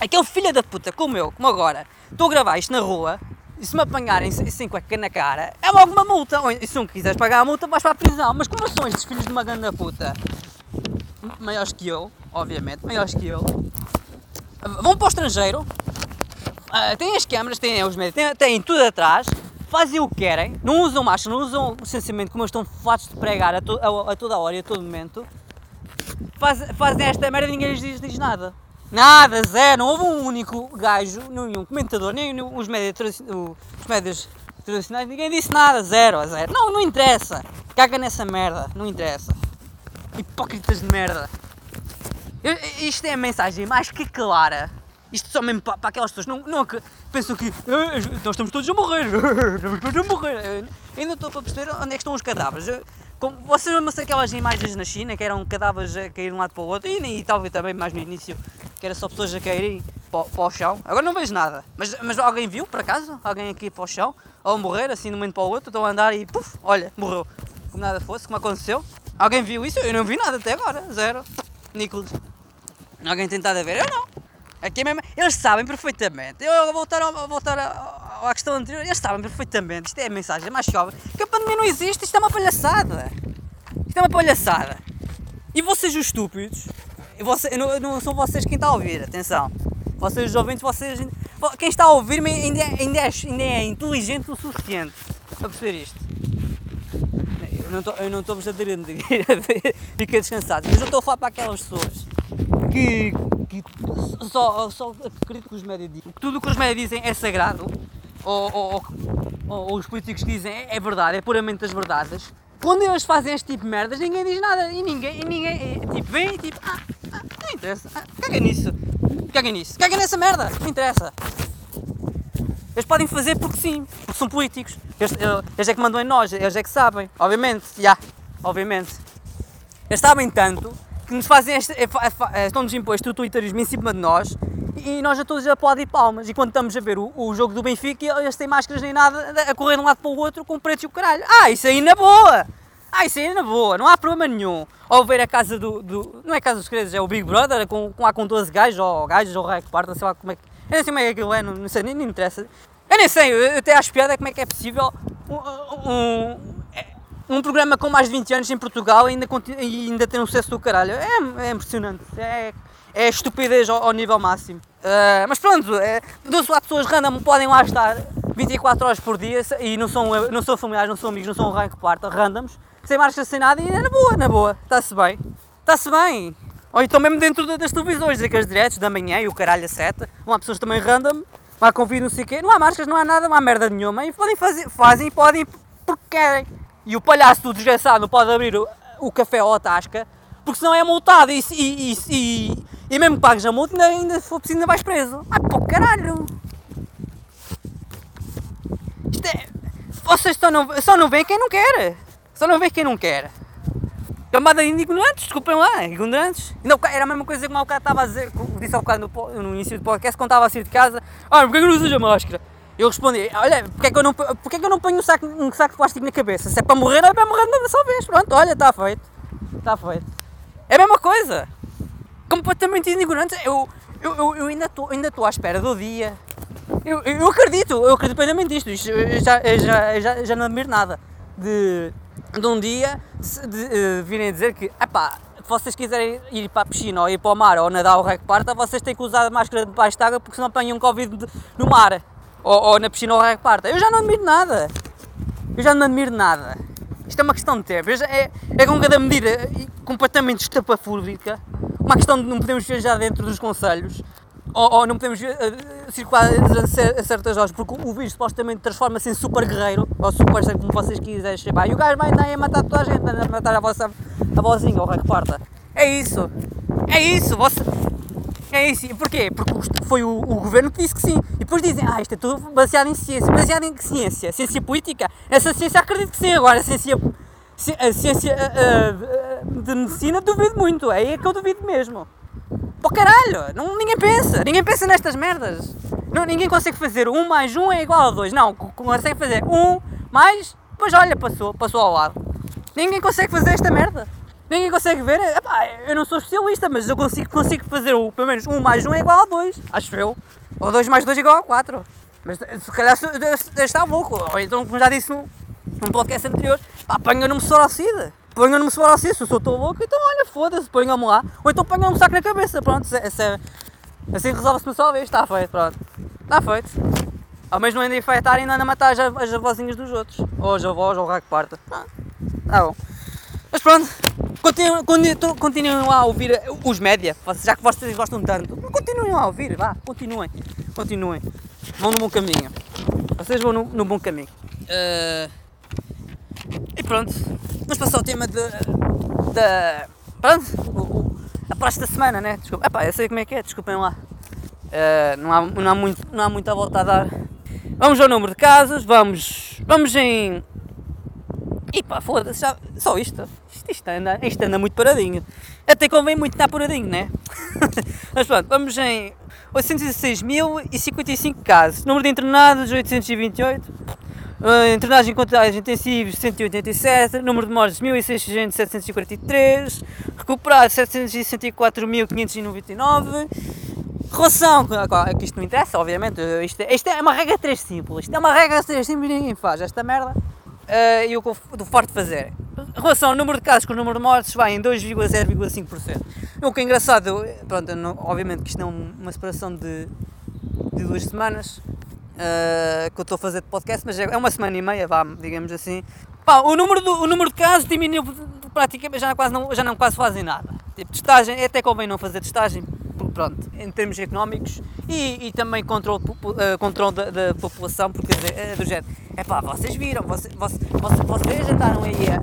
aquele filho da puta como eu, como agora, estou a gravar isto na rua e se me apanharem sem cueca na cara, é logo uma multa. E se não quiseres pagar a multa, vais para a prisão. Mas como são estes filhos de uma grande puta? Maiores que eu, obviamente, maiores que eu. Vão para o estrangeiro, uh, têm as câmaras, têm os médicos, têm, têm tudo atrás, fazem o que querem, não usam máscara, não usam licenciamento como estão fartos de pregar a, to, a, a, toda hora e a todo momento, faz, fazem esta merda e ninguém lhes diz, diz, nada. Nada, zero, não houve um único gajo, nenhum comentador, nem os médias, os médias tradicionais, ninguém disse nada, zero, zero. Não, não interessa, caga nessa merda, não interessa. Hipócritas de merda. Eu, isto é a mensagem mais que clara isto só mesmo para, para aquelas pessoas não, não, que pensam que ah, nós estamos todos a morrer, estamos todos a morrer. ainda estou para perceber onde é que estão os cadáveres. Como, vocês lembram se aquelas imagens na China que eram cadáveres a cair de um lado para o outro e, e talvez também mais no início que era só pessoas a caírem para, para o chão. Agora não vejo nada. Mas, mas alguém viu por acaso? Alguém aqui para o chão? Ou morrer assim de um momento para o outro? Estou a andar e puf, olha, morreu. Como nada fosse, como aconteceu. Alguém viu isso? Eu não vi nada até agora, zero. Nicholas. Alguém tentado a ver? Eu não. Aqui mesmo, eles sabem perfeitamente. Eu voltar, a, voltar à questão anterior, eles sabem perfeitamente. Isto é a mensagem mais jovem. Que a pandemia não existe, isto é uma palhaçada. Isto é uma palhaçada. E vocês, os estúpidos, você, não, não são vocês quem está a ouvir, atenção. Vocês, os ouvintes, vocês. Quem está a ouvir-me ainda, é, ainda, é, ainda é inteligente o suficiente para perceber isto. Não estou-vos a dizer, fica descansados, mas eu estou a falar para aquelas pessoas que que só, só acredito que os médias dizem. Tudo o que os médias dizem é sagrado, ou, ou, ou, ou os políticos dizem é, é verdade, é puramente as verdades. Quando eles fazem este tipo de merdas, ninguém diz nada. E ninguém, e ninguém é, tipo, vem e tipo, ah, ah, não interessa, ah, caga nisso, caga nisso, caga nessa merda, não interessa. Eles podem fazer porque sim, porque são políticos. Eles, eles é que mandam em nós, eles é que sabem, obviamente, já, yeah, obviamente. Eles sabem tanto que nos fazem este, é, é, estão-nos imposto o twitterismo em cima de nós e nós a todos aplaudem palmas. E quando estamos a ver o, o, jogo do Benfica, eles têm máscaras nem nada, a correr de um lado para o outro com preto e o caralho. Ah, isso aí na boa! Ah, isso aí na boa, não há problema nenhum. Ou ver a casa do. do não é casa dos credos, é o Big Brother, com, com, lá com 12 gajos, ou gajos, ou que parta, sei lá como é que. Eu não sei como é que aquilo é, não, não sei, nem, nem interessa. Eu nem sei, eu até acho piada como é que é possível um, um um programa com mais de 20 anos em Portugal ainda, ainda tem um sucesso do caralho. É, é impressionante. É, é estupidez ao, ao nível máximo. Uh, mas pronto, é, lá pessoas random podem lá estar 24 horas por dia e não são, não são familiares, não são amigos, não são rank quarta, randoms, sem marcha, sem nada e é na boa, na boa. Está-se bem. Está-se bem. Ou então mesmo dentro das televisões, aqueles diretos da manhã e o caralho a seta, não há pessoas também random, lá convido não sei o quê, não há marcas, não há nada, não há merda nenhuma e podem fazer, fazem e podem porque querem e o palhaço do desgraçado não pode abrir o, o café ou a tasca, porque senão é multado e, e, e, e, mesmo que pagues a multa, ainda, ainda for preciso, ainda vais preso. Ah, pô, caralho! Isto é. Vocês só não, só não veem quem não quer. Só não vê quem não quer. Camada de ignorantes, desculpem lá, ignorantes. Não, era a mesma coisa que o cara estava a dizer, disse ao bocado no, no início do podcast, quando estava a sair de casa. Ah, porquê que não usas a máscara? Eu respondi, olha, porque é que eu não, porque é que eu não ponho um saco, um saco de plástico na cabeça? Se é para morrer, é para morrer de só vez. Pronto, olha, está feito. Está feito. É a mesma coisa. Completamente ignorante. Eu, eu, eu, eu ainda estou ainda à espera do dia. Eu, eu acredito, eu acredito plenamente. Isto, já, já, já, já não admiro nada de, de um dia de, de, uh, virem dizer que, epá, se vocês quiserem ir para a piscina ou ir para o mar ou nadar o rec parta, vocês têm que usar a máscara debaixo de água porque senão apanham Covid de, no mar ou, ou, na piscina ou rec parta. Eu já não admiro nada. Eu já não admiro nada. Isto é uma questão de tempo. É, é com cada medida completamente estapafúrdica, uma questão de não podemos viajar dentro dos conselhos, ou, ou, não podemos uh, circular a, certas horas, porque o vírus supostamente transforma-se em super guerreiro, ou super como vocês quiserem chamar, e o gajo vai andar a matar toda a gente, a matar a vossa a vozinha, ou o reparta. É isso, é isso, você, é isso. E porquê? Porque foi o, o, governo que disse que sim. E depois dizem, ah, isto é tudo baseado em ciência. Baseado em que ciência? Ciência política? Essa ciência acredito que sim. Agora, a ciência, a ciência uh, uh, de medicina duvido muito. É aí que eu duvido mesmo. Pô caralho, não, ninguém pensa, ninguém pensa nestas merdas. Não, ninguém consegue fazer 1 mais 1 é igual a 2. Não, consegue fazer 1 mais, pois olha, passou, passou ao lado. Ninguém consegue fazer esta merda. Ninguém consegue ver. Epá, eu não sou especialista, mas eu consigo, consigo fazer o, pelo menos 1 mais 1 é igual a 2. Acho eu. Ou 2 mais 2 é igual a 4. Mas se calhar está louco. Ou então, como já disse num, podcast anterior, apanha-me sorocida ponham-me se for assim, se eu tão louco, então olha, foda-se, ponham-me lá. Ou então ponham-me um saco na cabeça, pronto, essa, é, assim resolve-se uma só vez, está feito, pronto. Está feito. Ao mesmo ainda infectar e ainda a matar as, as avózinhas dos outros. Ou as avós, ou o raio que parta. Está bom. Mas pronto, continuem, continuem lá a ouvir os média, já que vocês gostam tanto. Continuem lá a ouvir, vá, continuem. Continuem. Vão no bom caminho. Vocês vão no, no bom caminho. Uh, e pronto, Vamos passar ao tema de. da. pronto, o, a praxe da semana, né? Desculpa, epá, eu sei como é que é, desculpem lá. Uh, não, há, não, há muito, não há muita volta a dar. Vamos ao número de casos, vamos. Vamos em. E pá, foda-se, só isto. Isto, isto, anda, isto anda muito paradinho. Até convém muito estar paradinho, né? Mas pronto, vamos em 816.055 casos. Número de internados 828. Uh, internagem com cuidados intensivos 187, número de mortes 1643, recuperados 764.599, relação, que isto não interessa, obviamente, isto, é, isto é uma regra 3 simples, isto é uma regra 3 simples e ninguém faz esta merda, uh, e que eu farto de fazer. Relação ao número de casos com o número de mortes vai em 2,0,5%. O que é engraçado, pronto, não, obviamente que isto não é uma separação de, de duas semanas, uh, que eu estou a fazer de podcast, mas é uma semana e meia, vá, digamos assim. Pá, o, número do, o número de casos diminuiu praticamente, já, quase não, já não quase fazem nada. Tipo, testagem, é até convém não fazer testagem, pronto, em termos económicos e, e também controle, uh, controle da, da, população, porque é do género, é pá, vocês viram, vocês, vocês, vocês andaram aí, é,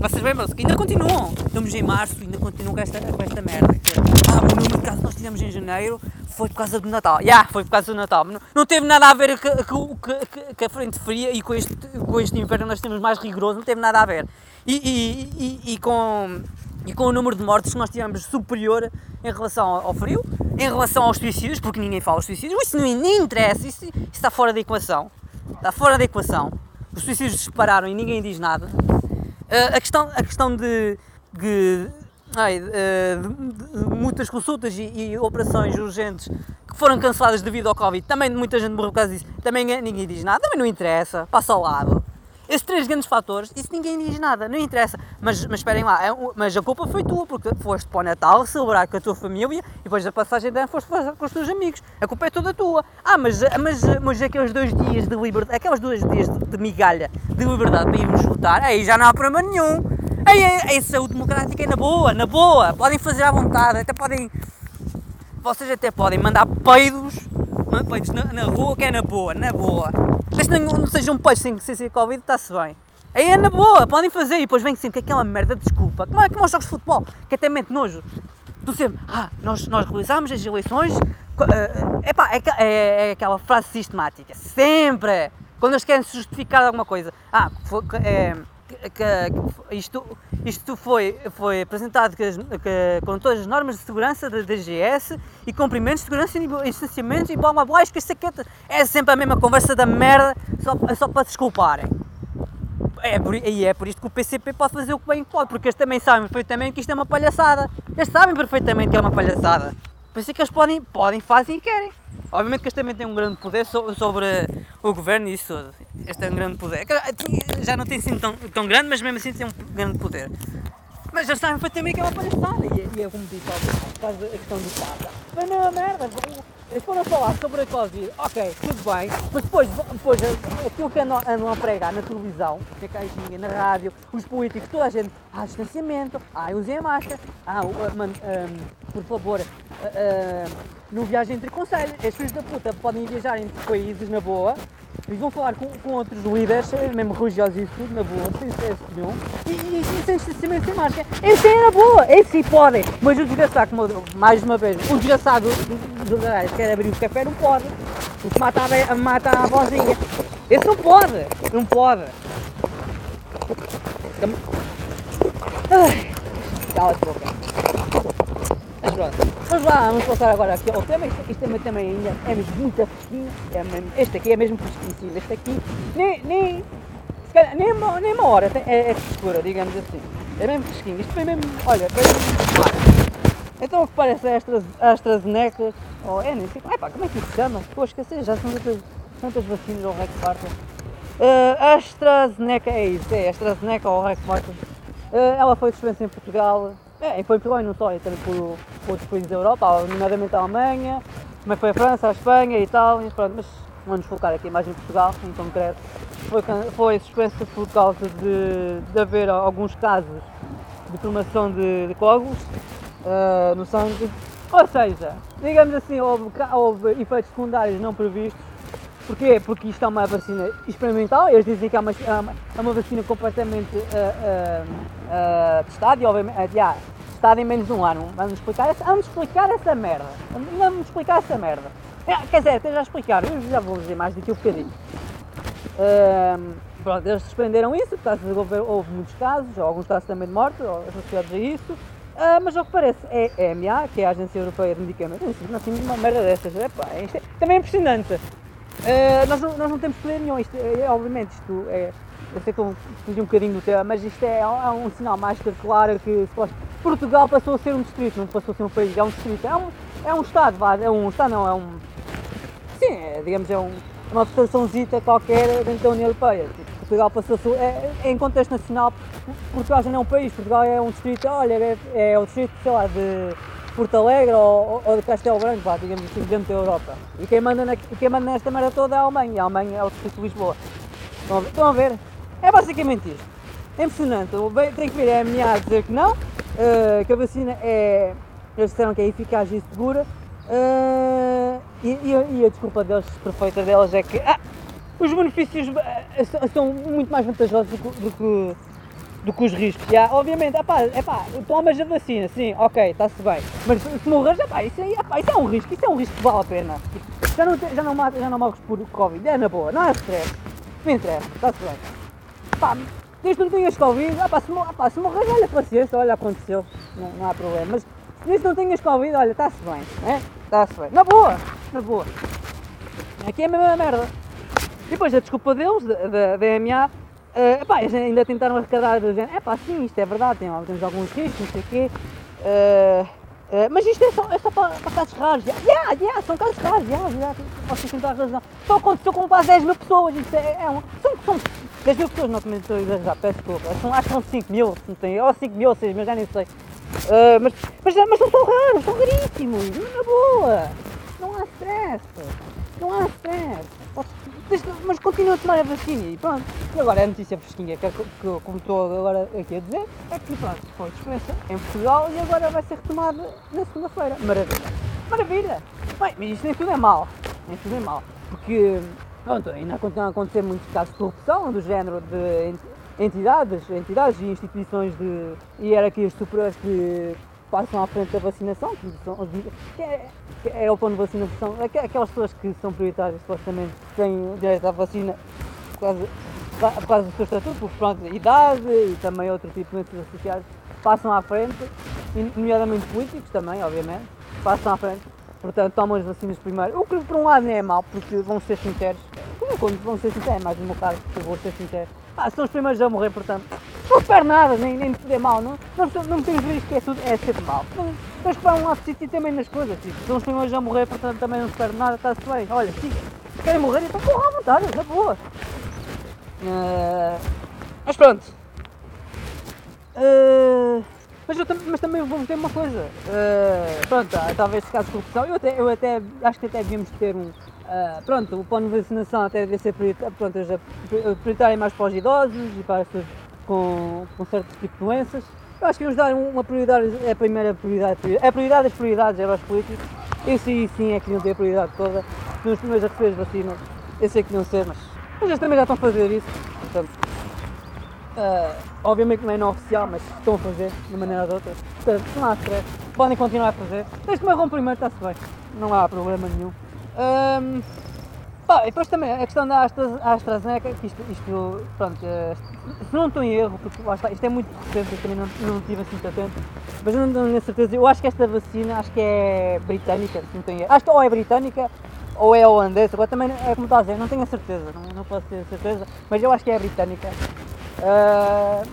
vocês lembram-se que ainda continuam, estamos em março, ainda continuam com esta, com esta merda. Que, ah, o número de casos nós tivemos em janeiro foi por causa do Natal. Já, yeah, foi por causa do Natal. Não, não teve nada a ver com a frente fria e com este, com este inverno nós temos mais rigoroso, não teve nada a ver. E, e, e, e, com, e com o número de mortes que nós tivemos superior em relação ao frio, em relação aos suicídios, porque ninguém fala aos suicídios, isso nem, nem interessa, isso, isso está fora da equação. Está fora da equação. Os suicídios dispararam e ninguém diz nada. Uh, a, questão, a questão de, de ai, uh, muitas consultas e, e, operações urgentes que foram canceladas devido ao Covid, também muita gente morreu por causa disso, também ninguém diz nada, também não interessa, passa ao lado. Esses três grandes fatores, isso ninguém diz nada, não interessa. Mas, mas esperem lá, é, mas a culpa foi tua, porque foste para o Natal celebrar com a tua família e depois da passagem de ano foste com os teus amigos. A culpa é toda tua. Ah, mas, mas, mas aqueles dois dias de liberdade, aqueles dois dias de, de migalha de liberdade para irmos votar, aí já não há problema nenhum. Aí, aí, saúde democrática é na boa, na boa. Podem fazer à vontade, até podem. Vocês até podem mandar peidos, peidos na, na rua, que é na boa, na boa. Mas não, não seja um peixe sem, sem ser Covid, está-se bem. Aí é na boa, podem fazer e depois vem sempre aquela merda de desculpa. Como é aos jogos de futebol, que até mente nojo. Tu sempre, ah, nós, nós realizámos as eleições. Uh, epá, é, é, é aquela frase sistemática. Sempre! Quando eles querem se justificar alguma coisa. Ah, é, que, isto, isto foi, foi apresentado que, que, com todas as normas de segurança da DGS e cumprimentos de segurança e distanciamentos e blá blá blá, que é sempre a mesma conversa da merda só, só para desculparem. É por, e é por isto que o PCP pode fazer o que bem pode, porque eles também sabem perfeitamente que isto é uma palhaçada. Eles sabem perfeitamente que é uma palhaçada. Por isso é que eles podem, podem, fazem e querem. Obviamente que este também tem um grande poder sobre o governo e isso tudo. Este é um grande poder. Já não tem sido tão, tão grande, mas mesmo assim tem um grande poder. Mas já sabem também que é uma palhaçada. E, e é como disse, por causa da questão do Papa. Mas não é merda. Eles foram falar sobre a Covid, ok, tudo bem, mas depois, depois aquilo que andam, andam a pregar na televisão, é que na rádio, os políticos, toda a gente, ah, distanciamento, ah, usem a máscara, ah, um, por favor, uh, uh, não viajem entre conselhos, as filhos da puta podem viajar entre países na boa, eles vão falar com, com outros líderes, mesmo religiosos e tudo, na boa, sem stress nenhum, e, e, e sem distanciamento, sem máscara. Esse é na boa, esse sim podem, mas o desgraçado, mais uma vez, o desgraçado do gajo que quer abrir o café não pode, porque mata a, mata a vozinha. Esse não pode, não pode. Cala-te boca. Mas pronto, vamos lá, vamos passar agora aqui ao tema. Isto, isto também, também ainda é mesmo muito fresquinho. É mesmo, este aqui é mesmo fresquinho. Este aqui nem, nem, calhar, nem, uma, nem uma hora é, é frescura, digamos assim. É mesmo fresquinho. Isto foi mesmo, olha, foi mesmo Então o que parece estas AstraZeneca, ou é nem sei, epá, como é que isso se chama? Estou a esquecer, já são tantas, tantas vacinas ou Rex Parta. Uh, AstraZeneca é isso, é AstraZeneca ou Rex Parta. Uh, ela foi dispensa em Portugal, é, foi em Portugal e não só, também por, por outros países da Europa, nomeadamente a Alemanha, mas foi a França, a Espanha, a Itália, pronto, mas vamos focar aqui mais em Portugal, em concreto. Foi, foi suspensa por causa de, de haver alguns casos de formação de, de uh, no sangue. Ou seja, digamos assim, houve, houve efeitos secundários não previstos. Porquê? Porque isto é uma vacina experimental, eles dizem que é uma, é uma vacina completamente uh, uh, testada e obviamente, yeah, testada em menos de um ano. Vamos explicar essa, vamos explicar essa merda. Vamos explicar essa merda. É, quer dizer, até já explicar, eu já vou dizer mais daqui a um bocadinho. Uh, pronto, eles suspenderam isso, por causa de houve, houve muitos casos, alguns casos também de morte, associados a isso. Uh, mas ao que parece, é a EMA, que é a Agência Europeia de Medicamentos, nós temos uma merda dessas, Epá, isto é, também é impressionante. Uh, nós, não, nós não temos poder nenhum, isto, é, obviamente isto é, eu sei que eu fugi um bocadinho do tema, mas isto é, é um sinal mais que claro que Portugal passou a ser um distrito, não passou a ser um país, é um distrito, é um, é um estado, é um estado não, é um, sim, é, digamos, é um, uma federaçãozita qualquer dentro da União Europeia. Tipo, Portugal passou a é, é, em contexto nacional, Portugal já não é um país, Portugal é um distrito, olha, é, é o distrito, sei lá, de Porto Alegre ou, ou de Castelo Branco, pá, digamos assim, dentro da Europa. E quem manda, na, quem manda nesta merda toda é a Alemanha, a Alemanha é o distrito de Lisboa. Estão a ver? Estão a ver? É basicamente isto. É impressionante. Tem que ver a MA a dizer que não, uh, que a vacina é. Eles disseram que é eficaz e segura. Uh, e, e, e, a desculpa deles, perfeita deles, é que ah, os benefícios uh, são muito mais vantajosos do, do que do que os riscos. Yeah, obviamente, epá, epá, tomas a vacina, sim, ok, está-se bem. Mas se morres, epá, isso, aí, epá, isso é um risco, isso é um risco que vale a pena. Já não, já não, já não morres por Covid, é na boa, não é stress. Me interessa, está-se bem. Pá, desde que não tenhas Covid, epá, se, epá, se morres, olha, paciência, olha, aconteceu, não, não há problema. Mas desde que não tenhas Covid, olha, está-se bem, é? Está-se bem. Na boa, na boa. Aqui é a mesma merda. E depois a desculpa deles, da, da MA, Uh, epá, eles ainda tentaram arrecadar do género, epá, sim, isto é verdade, tem, temos alguns riscos, não sei o quê, uh, uh, mas isto é só, é só para, para casos raros, já, yeah, yeah, são casos raros, já, já, vocês têm toda a razão. Só aconteceu com quase 10 mil pessoas, isto é, é um, são, são 10 mil pessoas, não também estou a exagerar, peço desculpa, são, acho que são 5 mil, não tem, ou 5 mil ou 6 mil, já nem sei. Uh, mas, mas, mas são tão raros, são raríssimos, na boa, não há stress, não há stress mas continua a tomar a vacina e pronto. E agora a notícia fresquinha que, que, que como estou agora aqui a dizer é que pronto, foi dispensa em Portugal e agora vai ser retomada na segunda-feira. Maravilha! Maravilha! Bem, mas isto nem tudo é mal. Nem tudo é mal. Porque pronto, ainda continuam a acontecer muitos casos de corrupção do género de entidades, entidades e instituições de hierarquias superiores que passam à frente da vacinação, que, são, que é, que é o plano de vacinação, aquelas pessoas que são prioritárias, supostamente, têm direito à vacina por causa, por do seu estatuto, porque pronto, idade e também outro tipo de doenças associadas, passam à frente, nomeadamente políticos também, obviamente, passam à frente, portanto tomam as vacinas primeiro, o que por um lado nem é mau, porque vão ser sinceros, como é quando vão ser sinceros, é mais no meu caso, vou ser sincero, ah, são os primeiros a morrer, portanto, não espero nada, nem, nem de mal, não, não, não temos que é, tudo, é sempre mal. Que dar um apetite também nas coisas, tipo, são os primeiros a morrer, portanto também não espero nada, está-se bem. Olha, se querem morrer, então corram à vontade, na boa. Uh, mas pronto. Uh, mas, eu, mas também vou dizer uma coisa. Uh, pronto, talvez se caso de corrupção, eu até, eu até acho que até devíamos ter um. Uh, pronto, o plano de vacinação até deve ser prioritário, mais para os idosos e para as pessoas com, com certos tipos de doenças. Eu acho que vamos dar uma prioridade, é a primeira prioridade, é a prioridade das prioridades, é aos políticos. Esse aí sim é que não tem a prioridade toda. São os primeiros a receber as vacinas, eu sei que não ser, mas, mas eles também já estão a fazer isso. Portanto, uh, obviamente não é não oficial, mas estão a fazer de uma maneira ou de outra. Portanto, não há stress, podem continuar a fazer. Desde que morram primeiro está-se bem, não há problema nenhum. Um, Pá, e depois também a questão da AstraZeneca, que isto, isto pronto, uh, se não estou em erro, porque está, isto é muito recente, eu também não, não tive assim tanto tempo, mas não tenho certeza, eu acho que esta vacina, acho que é britânica, se não estou em erro, acho que ou é britânica ou é holandesa, agora também é como está a dizer, não tenho a certeza, não, não posso ter certeza, mas eu acho que é britânica. Uh,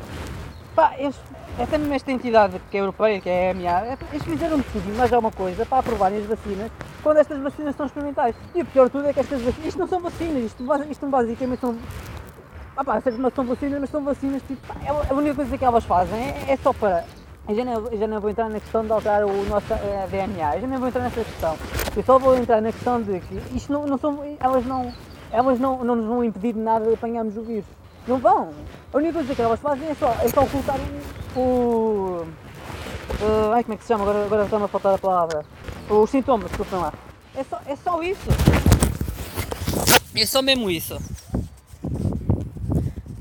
pá, eles, esta mesmo esta entidade que é europeia, que é a EMA, eles fizeram tudo mais alguma coisa para aprovarem as vacinas quando estas vacinas são experimentais. E o pior de tudo é que estas vacinas, isto não são vacinas, isto, isto basicamente são. Ah pá, são vacinas, mas são vacinas tipo. Pá, é a única coisa que elas fazem é, é só para. Eu já, não, eu já não vou entrar na questão de alterar o nosso eh, DNA, eu já não vou entrar nessa questão. Eu só vou entrar na questão de que isto não, não são. Elas não. Elas não, não nos vão impedir de nada de apanharmos o vírus. Não vão. A única coisa que elas fazem é só, é só ocultar o. uh, ai, como é que se chama? Agora, agora está-me a faltar a palavra. Os sintomas, desculpem lá. É só, é só isso. É só mesmo isso.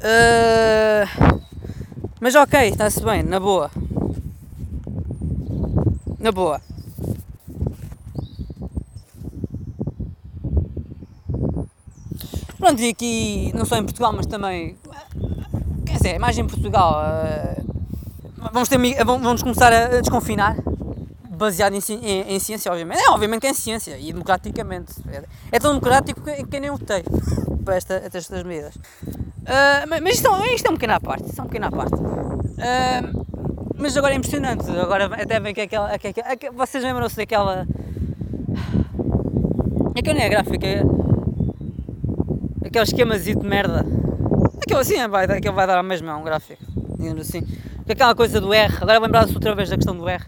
Uh, mas ok, está-se bem, na boa. Na boa. Pronto, e aqui, não só em Portugal, mas também. Quer dizer, mais em Portugal. Uh, vamos, ter, vamos começar a desconfinar baseado em, em, em, ciência, obviamente. É, obviamente que é em ciência e democraticamente. É, é tão democrático que, que nem votei para esta, estas medidas. Uh, mas isto, é isto é um pequeno à parte. Isto é um pequeno à parte. Uh, mas agora é impressionante. Agora até bem que aquela. Que, que, vocês lembram-se daquela. Aquela não é gráfica. É, aquele esquemazinho de merda. Aquilo assim vai, aquilo vai dar a mesma, é um gráfico. Digamos assim. Aquela coisa do R. Agora lembrar-se outra vez da questão do R.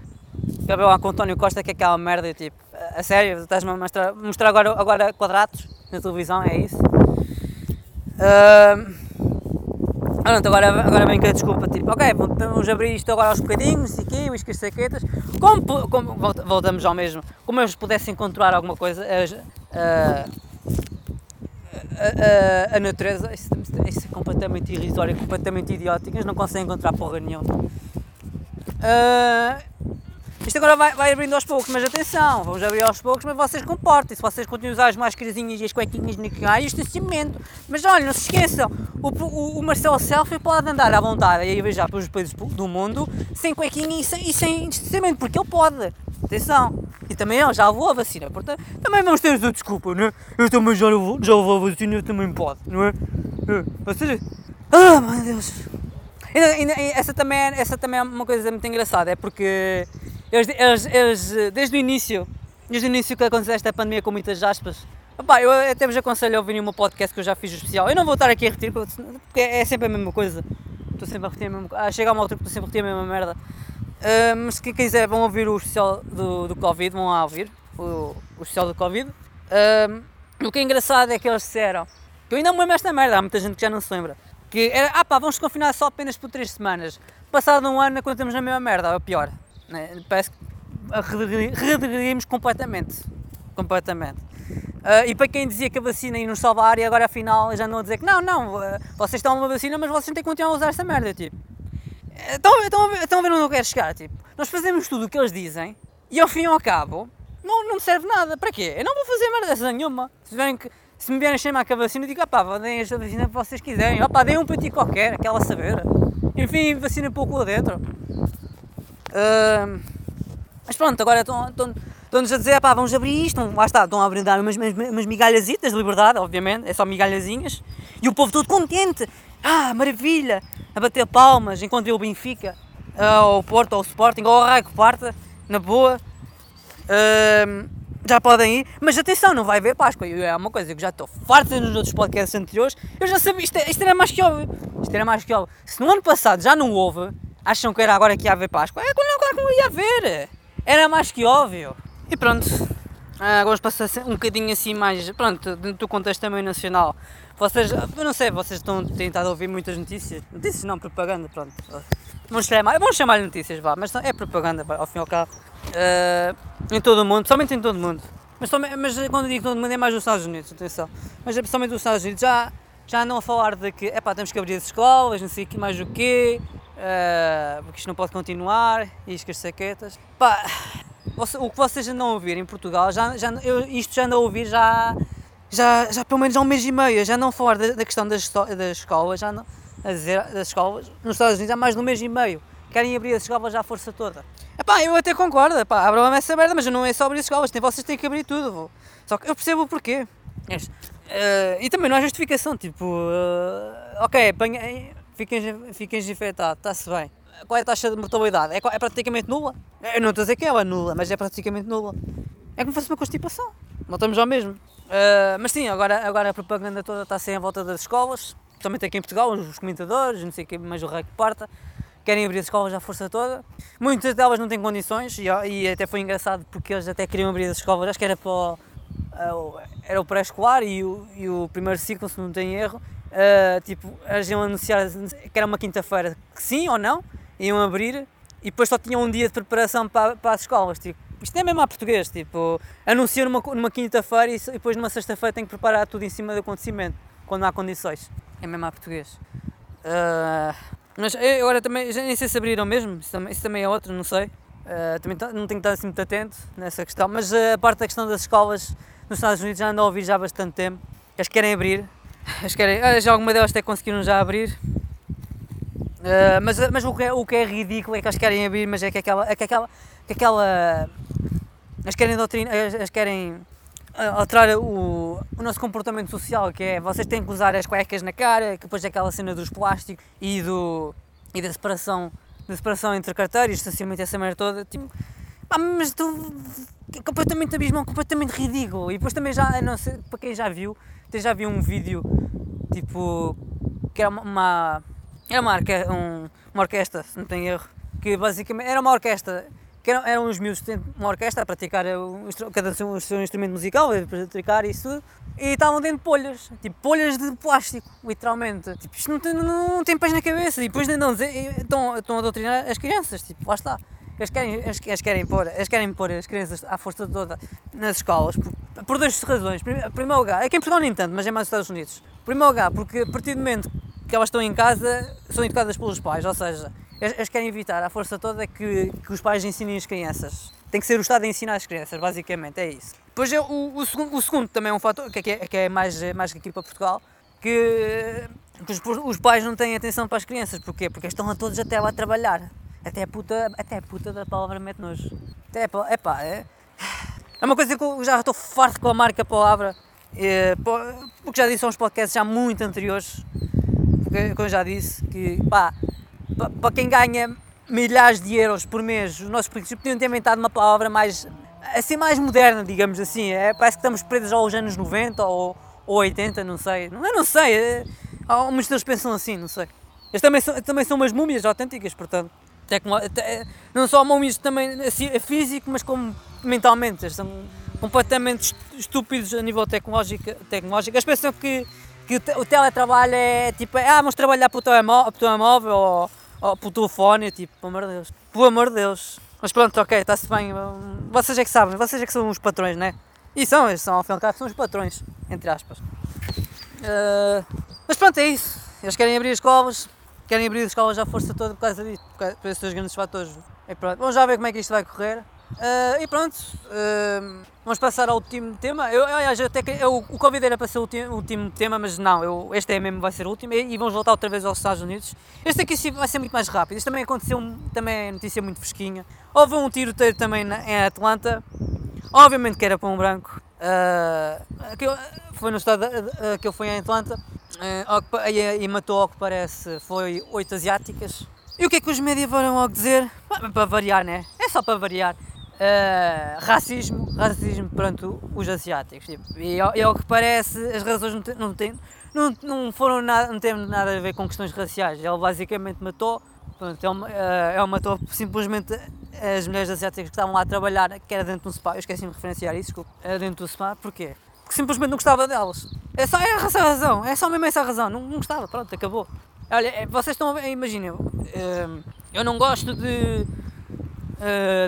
Gabriel com António Costa que é aquela merda tipo, a sério, estás-me a mostrar, mostrar agora, agora quadrados na televisão, é isso? Uh, pronto, agora, agora vem que a desculpa, tipo, ok, vamos abrir isto agora aos bocadinhos, e quê, uísques saquetas, como, como, voltamos ao mesmo, como eles pudessem controlar alguma coisa, a, a, a, a natureza, isso, isso, é completamente irrisório, completamente idiótico, eles não conseguem encontrar porra nenhuma. Uh, isto agora vai, vai, abrindo aos poucos, mas atenção, vamos abrir aos poucos, mas vocês comportem-se, vocês continuam a usar as máscarazinhas e as cuequinhas no e o estacionamento. Mas olha, não se esqueçam, o, o, o Marcelo Selfie pode andar à vontade e viajar pelos países do mundo sem cuequinha e sem, e sem porque ele pode. Atenção. E também ele já levou a vacina, portanto, também vamos ter essa desculpa, não é? Eu também já levou, já levou a vacina, eu também pode, não é? é. Vocês... Ah, meu Deus. Essa também, é, essa também é uma coisa muito engraçada, é porque eles, eles, eles, desde o início, desde o início que aconteceu esta pandemia com muitas aspas, opá, eu até vos aconselho a ouvir um podcast que eu já fiz especial. Eu não vou estar aqui a repetir, porque é sempre a mesma coisa. Estou sempre a repetir a mesma coisa. Ah, chega a uma altura que estou sempre a repetir a mesma merda. Uh, mas quem quiser, vão ouvir o especial do, do Covid, vão lá ouvir o, o especial do Covid. Uh, o que é engraçado é que eles disseram, que eu ainda me lembro desta merda, há muita gente que já não se lembra, que era, ah pá, vamos confinar só apenas por 3 semanas. Passado um ano, quando estamos na mesma merda, é o pior. Né? Parece que regredimos completamente. Completamente. Uh, e para quem dizia que a vacina ia nos salvar e agora afinal já não a dizer que não, não, uh, vocês estão uma vacina, mas vocês têm que continuar a usar essa merda, tipo. Estão, estão, estão a ver onde eu quero chegar, tipo. Nós fazemos tudo o que eles dizem e ao fim e ao cabo não, não serve nada. Para quê? Eu não vou fazer merda dessa nenhuma. Se, vierem, se me vierem chamar com a vacina, eu digo, opá, deem esta vacina que vocês quiserem. Opá, deem um para ti qualquer, aquela saber. Enfim, vacina pouco lá dentro. Uh, mas pronto, agora estão-nos a dizer, pá, vamos abrir isto, lá está, estão a brindar umas, umas, umas migalhazitas de liberdade, obviamente, é só migalhazinhas, e o povo todo contente, ah, maravilha, a bater palmas enquanto vê o Benfica, ou o Porto, ou o Sporting, ou o Raio que parta, na boa. Uh, já podem ir, mas atenção, não vai haver Páscoa. É uma coisa que já estou farto nos outros podcasts anteriores. Eu já sabia, isto, é, isto era mais que óbvio. Isto era mais que óbvio. Se no ano passado já não houve, acham que era agora que ia haver Páscoa? É quando agora não ia haver. Era mais que óbvio. E pronto. Ah, vamos passar um bocadinho assim mais, pronto, dentro do contexto também nacional. Vocês, eu não sei, vocês estão tentando ouvir muitas notícias. Notícias não, propaganda, pronto. Vamos chamar, vamos chamar chamar-lhe vá, mas é propaganda, ao fim e ao cabo. Uh, em todo o mundo, somente em todo o mundo. Mas, mas quando digo todo o mundo é mais dos Estados Unidos, atenção. Mas é principalmente dos Estados Unidos. Já, já andam a falar de que, epá, temos que abrir as escolas, não sei mais o quê, uh, porque isto não pode continuar, e as saquetas. Pá, o que vocês andam a ouvir em Portugal, já, já, eu, isto já ando a ouvir já, já, já pelo menos há um mês e meio, já não falar da, da questão das, das escolas, já não, a dizer, das escolas, nos Estados Unidos há mais de um mês e meio, querem abrir as escolas já à força toda. Epá, eu até concordo, epá, abram essa merda, mas não é só abrir as escolas, vocês têm que abrir tudo, vou. só que eu percebo o porquê. Uh, e também não há justificação, tipo, uh, ok, fiquem, fiquem infectados, está-se bem qual é a taxa de mortalidade? É, é praticamente nula? Eu não estou a dizer que é nula, mas é praticamente nula. É como se fosse uma constipação. Não estamos ao mesmo. Uh, mas sim, agora, agora a propaganda toda está a ser em volta das escolas, também aqui em Portugal, os comentadores, não sei o que, mais o rei que parta, querem abrir as escolas à força toda. Muitas delas não têm condições e, e até foi engraçado porque eles até queriam abrir as escolas, acho que era para o, uh, era o pré-escolar e o, e o primeiro ciclo, se não tem erro. Uh, tipo, eles iam anunciar que era uma quinta-feira, que sim ou não, iam abrir e depois só tinham um dia de preparação para, para as escolas. Tipo, isto é mesmo a português, tipo, anunciam numa, numa quinta-feira e depois numa sexta-feira tem que preparar tudo em cima do acontecimento, quando não há condições. É mesmo a português. Uh, mas agora também, já nem sei se abriram mesmo, isso também, isso também é outro, não sei. Uh, também não tenho que estar assim muito atento nessa questão, mas a parte da questão das escolas nos Estados Unidos já ando a ouvir já há bastante tempo. Eles querem abrir, eles querem, já alguma delas até conseguiram já abrir, Uh, mas mas o, que é, o que é ridículo é que eles querem abrir, mas é que aquela. É que aquela, que aquela eles querem, doutrina, eles querem ah, alterar o, o nosso comportamento social, que é vocês têm que usar as cuecas na cara, que depois é aquela cena dos plásticos e, do, e da separação da separação entre carteiros, distanciamento essa merda toda. Tipo, mas tu. completamente abismal, completamente ridículo. E depois também já, não sei, para quem já viu, já viu um vídeo tipo. que era uma era uma, orque um, uma orquestra, se não tenho erro, que basicamente era uma orquestra, que eram, eram uns miúdos de uma orquestra a praticar o, cada um o seu instrumento musical, a praticar isso e estavam dentro de polhas, tipo polhas de plástico, literalmente. Tipo, isto não tem, não, não tem pés na cabeça, e depois não estão, estão a doutrinar as crianças, tipo, lá está. Eles querem, eles, eles, querem pôr, eles querem pôr as crianças à força toda nas escolas por, por duas razões. Primeiro lugar, é que em Portugal nem tanto, mas é mais nos Estados Unidos. Primeiro lugar, porque a partir do momento que elas estão em casa são educadas pelos pais, ou seja, eles querem evitar a força toda que, que os pais ensinem as crianças. Tem que ser o Estado a ensinar as crianças, basicamente, é isso. Depois é, o, o, segundo, o segundo também é um fator, que é, que é mais, mais que aqui para Portugal, que, que os, os, pais não têm atenção para as crianças. Porquê? Porque estão a todos até lá a trabalhar. Até a puta, até a puta da palavra mete nojo. Até, epá, é, é uma coisa que eu já estou farto com a marca palavra, é, porque já disse aos podcasts já muito anteriores, como eu já disse, que para quem ganha milhares de euros por mês, os nossos políticos podiam ter inventado uma palavra mais, assim, mais moderna, digamos assim. É, parece que estamos presos aos anos 90 ou, ou 80, não sei. Eu não sei, é, deles pensam assim, não sei. Eles também são, também são umas múmias autênticas, portanto. Tecno, não só múmias também assim, físico, mas como mentalmente. Eles são completamente estúpidos a nível tecnológico. tecnológico. Eles pensam que que o teletrabalho é tipo, ah, vamos trabalhar para o telemóvel, telemóvel ou, ou para o telefone, tipo, pelo amor de Deus, pelo amor de Deus. Mas pronto, ok, está-se bem, vocês é que sabem, vocês é que são os patrões, né? E são, eles são, ao fim e ao cabo, são os patrões, entre aspas. Uh, mas pronto, é isso. Eles querem abrir as escolas, querem abrir as escolas à força toda por causa disso, por, causa, esses dois grandes fatores. E pronto, vamos já ver como é que isto vai correr. Uh, e pronto, uh, vamos passar ao último tema. Eu, aliás, até que, eu, o Covid era para ser o último, último tema, mas não, eu, este é mesmo, vai ser o último. E, e, vamos voltar outra vez aos Estados Unidos. Este aqui vai ser muito mais rápido. Isto também aconteceu, também é notícia muito fresquinha. Houve um tiroteio também na, em Atlanta, obviamente que era para um branco. Uh, foi no estado uh, que eu fui em Atlanta. Uh, e, e, matou, ao que parece, foi oito asiáticas. E o que é que os médias foram logo dizer? Para variar, né? É só para variar. Uh, racismo, racismo perante os asiáticos. Tipo, e, e ao que parece, as razões não, te, não, não, não foram nada, não têm nada a ver com questões raciais. Ele basicamente matou, pronto, ele, uh, ele matou simplesmente as mulheres asiáticas que estavam lá a trabalhar, que era dentro de um spa. Eu esqueci-me de referenciar isso, desculpa. Dentro do spa, porquê? Porque simplesmente não gostava delas. É só é essa razão, é só mesmo essa razão. Não, não gostava, pronto, acabou. Olha, é, vocês estão a imaginem, uh, eu não gosto de,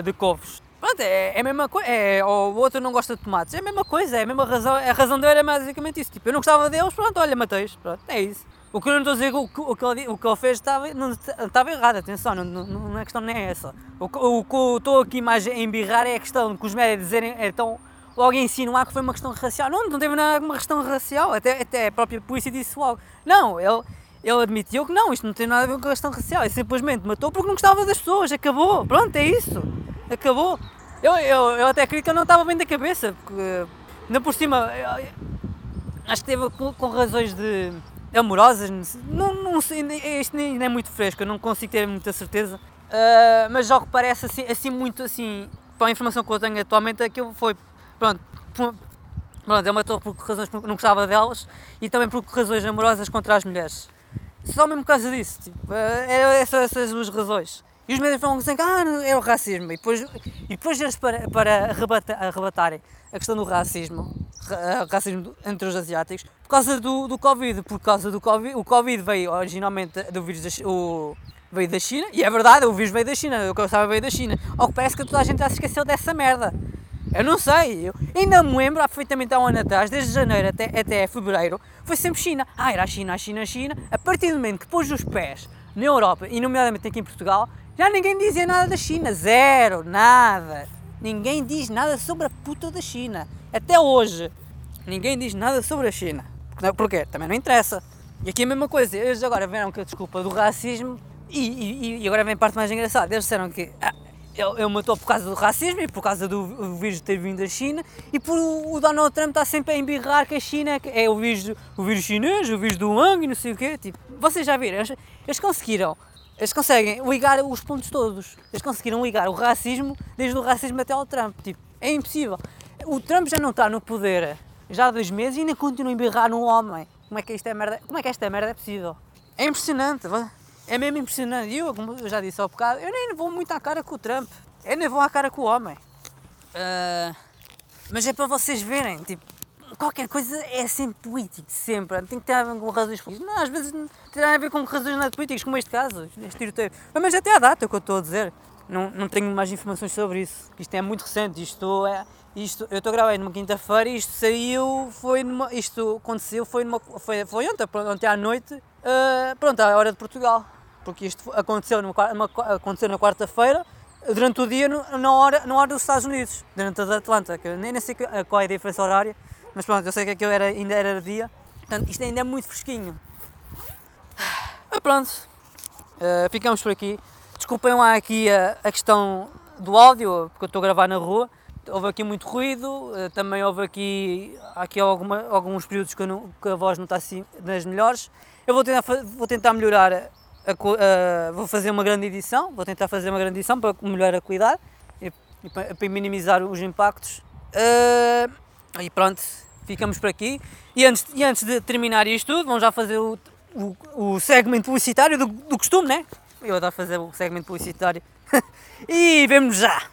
de couves Pronto, é, é a mesma coisa. É, ou o outro não gosta de tomates. É a mesma coisa, é a mesma razão. A razão dele era basicamente isso. Tipo, eu não gostava deles, pronto, olha, matei-os. Pronto, é isso. O que eu não estou a dizer, o que, o que, ele, o que ele fez estava, não, estava errado, atenção, não, não, não é questão nem é essa. O, o, o que eu estou aqui mais a embirrar é a questão que os médicos dizerem, então, logo insinuar que foi uma questão racial. Não, não teve nada uma questão racial, até, até a própria polícia disse logo. Não, ele, ele admitiu que não, isto não tem nada a ver com a questão racial, ele simplesmente matou porque não gostava das pessoas, acabou, pronto, é isso, acabou. Eu, eu, eu até acredito que eu não estava bem da cabeça, porque ainda por cima eu, acho que teve com, com, razões de amorosas, não, não sei, isto nem é muito fresco, eu não consigo ter muita certeza, uh, mas já parece assim, assim muito assim, para a informação que eu tenho atualmente, aquilo foi, pronto, pronto, ele matou por razões porque não gostava delas e também por razões amorosas contra as mulheres. Só mesmo por causa disso, tipo, eram essas, essas duas razões. E os médicos falam assim, ah, é o racismo. E depois, e depois eles, para, para arrebatar, arrebatarem a questão do racismo, racismo entre os asiáticos, por causa do, do Covid, por causa do Covid, o Covid veio originalmente do vírus da, o, veio da China, e é verdade, o vírus veio da China, o que eu estava veio da China. Ao que parece que toda a gente já se esqueceu dessa merda. Eu não sei, eu ainda me lembro perfeitamente há um ano atrás, desde janeiro até, até fevereiro, foi sempre China. Ah, era a China, a China, a China. A partir do momento que pôs os pés na Europa, e nomeadamente aqui em Portugal, já ninguém dizia nada da China, zero, nada. Ninguém diz nada sobre a puta da China. Até hoje, ninguém diz nada sobre a China. Porquê? Também não interessa. E aqui é a mesma coisa, eles agora viram que a desculpa do racismo e, e, e agora vem a parte mais engraçada. Eles disseram que ah, ele, ele, matou por causa do racismo e por causa do, vírus ter vindo da China e por o Donald Trump está sempre a embirrar que a China é o vírus, o vírus chinês, o vírus do Wang e não sei o quê. Tipo, vocês já viram, eles, eles conseguiram eles conseguem ligar os pontos todos. Eles conseguiram ligar o racismo desde o racismo até ao Trump. Tipo, é impossível. O Trump já não está no poder já há dois meses e ainda continua a embirrar no homem. Como é que esta merda, como é que esta merda é possível? É impressionante, é mesmo impressionante. E eu, como eu já disse há bocado, eu nem vou muito à cara com o Trump. Eu nem vou à cara com o homem. Uh, mas é para vocês verem, tipo, qualquer coisa é sempre político, sempre. Tem que ter a ver com razões políticas. Não, às vezes tem a ver com razões não políticas, como este caso, este tiroteio. Mas até à data, é o que eu estou a dizer. Não, não tenho mais informações sobre isso. Isto é muito recente. Isto é. Isto, eu estou a gravar numa quinta-feira e isto saiu, foi numa, isto aconteceu, foi, numa, foi, foi ontem, ontem à noite, uh, pronto, à hora de Portugal. Porque isto aconteceu, numa, aconteceu na quarta-feira, durante o dia, na hora, na hora dos Estados Unidos, durante a Atlanta, que nem, nem sei qual é a diferença horária, mas pronto, eu sei que aquilo era, ainda era dia. Portanto, isto ainda é muito fresquinho. Mas pronto, uh, ficamos por aqui. Desculpem lá aqui a, a, questão do áudio, porque eu estou a gravar na rua. Houve aqui muito ruído, uh, também houve aqui, aqui alguma, alguns períodos que, não, que, a voz não está assim das melhores. Eu vou tentar, vou tentar melhorar, a, a, vou fazer uma grande edição, vou tentar fazer uma grande edição para melhorar a qualidade e, e para, para minimizar os impactos. Uh, e pronto, ficamos por aqui. E antes, e antes de terminar isto tudo, vamos já fazer o, o, o segmento publicitário do, do costume, né? Eu adoro fazer o segmento publicitário. e vemos já!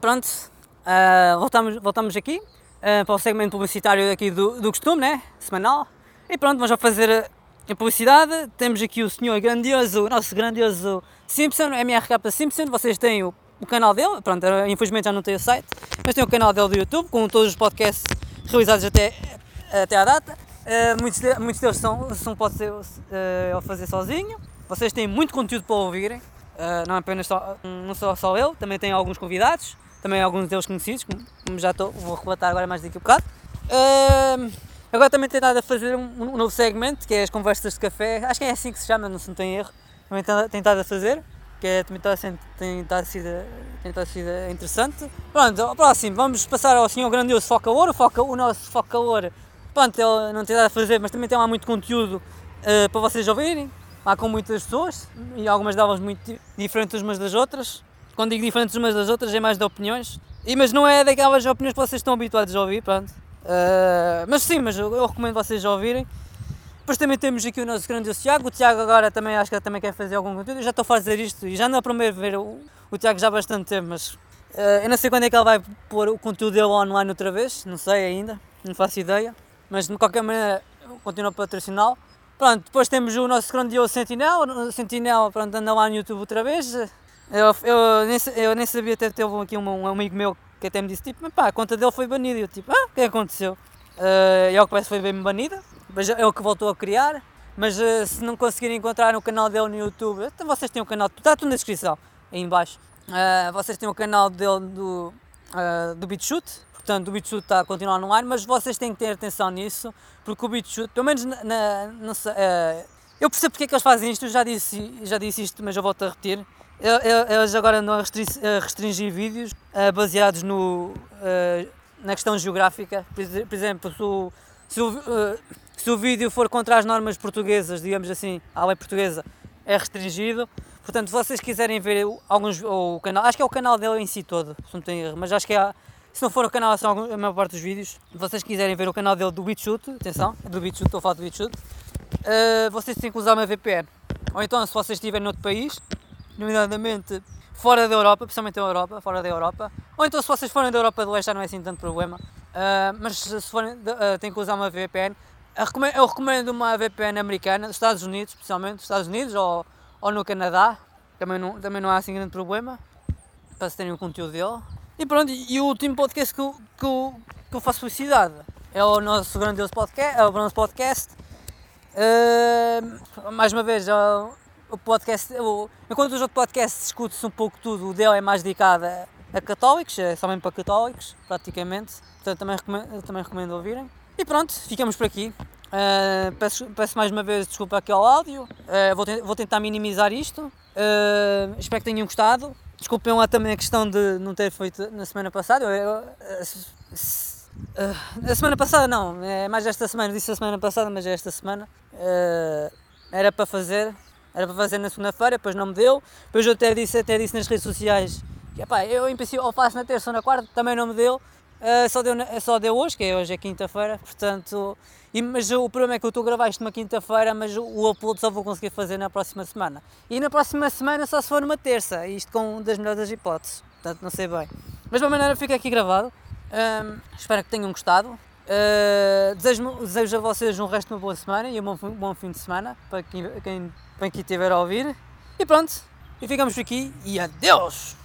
Pronto, uh, voltamos, voltamos aqui uh, para o segmento publicitário aqui do, do costume, né? Semanal. E pronto, vamos já fazer a publicidade. Temos aqui o senhor grandioso, nosso grandioso Simpson, MRK Simpson. Vocês têm o, o canal dele, pronto, infelizmente já não tem o site, mas tem o canal dele do YouTube com todos os podcasts realizados até, até à data. Uh, muitos, de, muitos deles são, são pode ser uh, a fazer sozinho. Vocês têm muito conteúdo para ouvirem. Uh, não é apenas só, não só, só eu, também tem alguns convidados, também alguns deles conhecidos, como já estou, vou relatar agora mais daqui a bocado. Uh, agora também tenho estado a fazer um, um, novo segmento, que é as conversas de café, acho que é assim que se chama, não se não tem erro. Também tenho estado a fazer, que é, também tem estado a ser interessante. Pronto, ao próximo, vamos passar ao senhor grandioso Foca Ouro, Foca, o nosso Foca Ouro, pronto, ele não tem nada a fazer, mas também tem lá muito conteúdo uh, para vocês ouvirem lá com muitas pessoas e algumas delas muito diferentes umas das outras. Quando digo diferentes umas das outras é mais de opiniões. E, mas não é daquelas opiniões que vocês estão habituados a ouvir, pronto. Uh, mas sim, mas eu, eu, recomendo vocês a ouvirem. Depois também temos aqui o nosso grande Tiago. O Tiago agora também acho que também quer fazer algum conteúdo. Eu já estou a fazer isto e já ando a prometer ver o, o Tiago já há bastante tempo, mas uh, eu não sei quando é que ele vai pôr o conteúdo dele online outra vez, não sei ainda, não faço ideia. Mas de qualquer maneira, continuo a patrociná-lo. Pronto, depois temos o nosso grandioso Sentinel. O Sentinel, pronto, anda lá no YouTube outra vez. Eu, eu, nem, eu nem sabia até ter aqui um, um, amigo meu que até me disse, tipo, pá, a conta dele foi banida. Eu tipo, ah, o que aconteceu? Uh, é o que parece foi bem banida, mas é o que voltou a criar. Mas uh, se não conseguirem encontrar no canal dele no YouTube, então vocês têm o um canal, está tudo na descrição, aí embaixo. Uh, vocês têm o canal dele do, uh, do BitChute, portanto o BitChute está a continuar no ar, mas vocês têm que ter atenção nisso, porque o BitChute, pelo menos na, na, na uh, eu percebo porque é que eles fazem isto, eu já disse, já disse isto, mas eu volto a repetir. Eles agora andam a restringir vídeos uh, baseados no, uh, na questão geográfica. Por, exemplo, se o, se, o, se o vídeo for contra as normas portuguesas, digamos assim, a lei portuguesa, é restringido. Portanto, se vocês quiserem ver alguns, o canal, acho que é o canal dele em si todo, se não tenho erro, mas acho que é, se não for o canal, são a maior parte dos vídeos. Se vocês quiserem ver o canal dele do BitChute, atenção, é do BitChute, estou a falar do BitChute, uh, vocês têm que usar uma VPN. Ou então, se vocês estiverem noutro país, nomeadamente fora da Europa, principalmente da Europa, fora da Europa, ou então se vocês forem da Europa do Leste já não é assim tanto problema, uh, mas se forem, uh, têm que usar uma VPN. Eu recomendo uma VPN americana, dos Estados Unidos, especialmente, Estados Unidos ou, ou no Canadá, também não, também não há assim grande problema, para se terem o conteúdo dele. E pronto, e o último podcast que eu, que que eu faço publicidade é o nosso grandioso podcast, é o nosso podcast. Uh, mais uma vez, o, o podcast, o, enquanto os outros podcasts discute-se um pouco tudo, o dele é mais dedicado a, a católicos, é só mesmo para católicos, praticamente. Portanto, também recomendo, também recomendo ouvirem. E pronto, ficamos por aqui. Uh, peço, peço, mais uma vez desculpa aqui ao áudio. Uh, vou, te, vou, tentar minimizar isto. Uh, espero que tenham gostado. Desculpem lá também a questão de não ter feito na semana passada. Eu, eu, a semana passada não, é mais esta semana. Disse a semana passada, mas é esta semana. era para fazer, era para fazer na segunda-feira, depois não me deu. Depois eu até disse, até disse nas redes sociais que epá, eu em princípio ou faço na terça ou na quarta, também não me deu. Uh, só, deu, só deu hoje, que é hoje é quinta-feira, portanto. E, mas o problema é que eu estou a gravar isto numa quinta-feira, mas o upload só vou conseguir fazer na próxima semana. E na próxima semana só se for numa terça, isto com das melhores hipóteses, portanto não sei bem. Mas de uma maneira fica aqui gravado. Um, espero que tenham gostado. Uh, desejo, desejo a vocês um resto de uma boa semana e um bom, bom fim de semana para quem, quem, para quem estiver a ouvir. E pronto, e ficamos por aqui e adeus!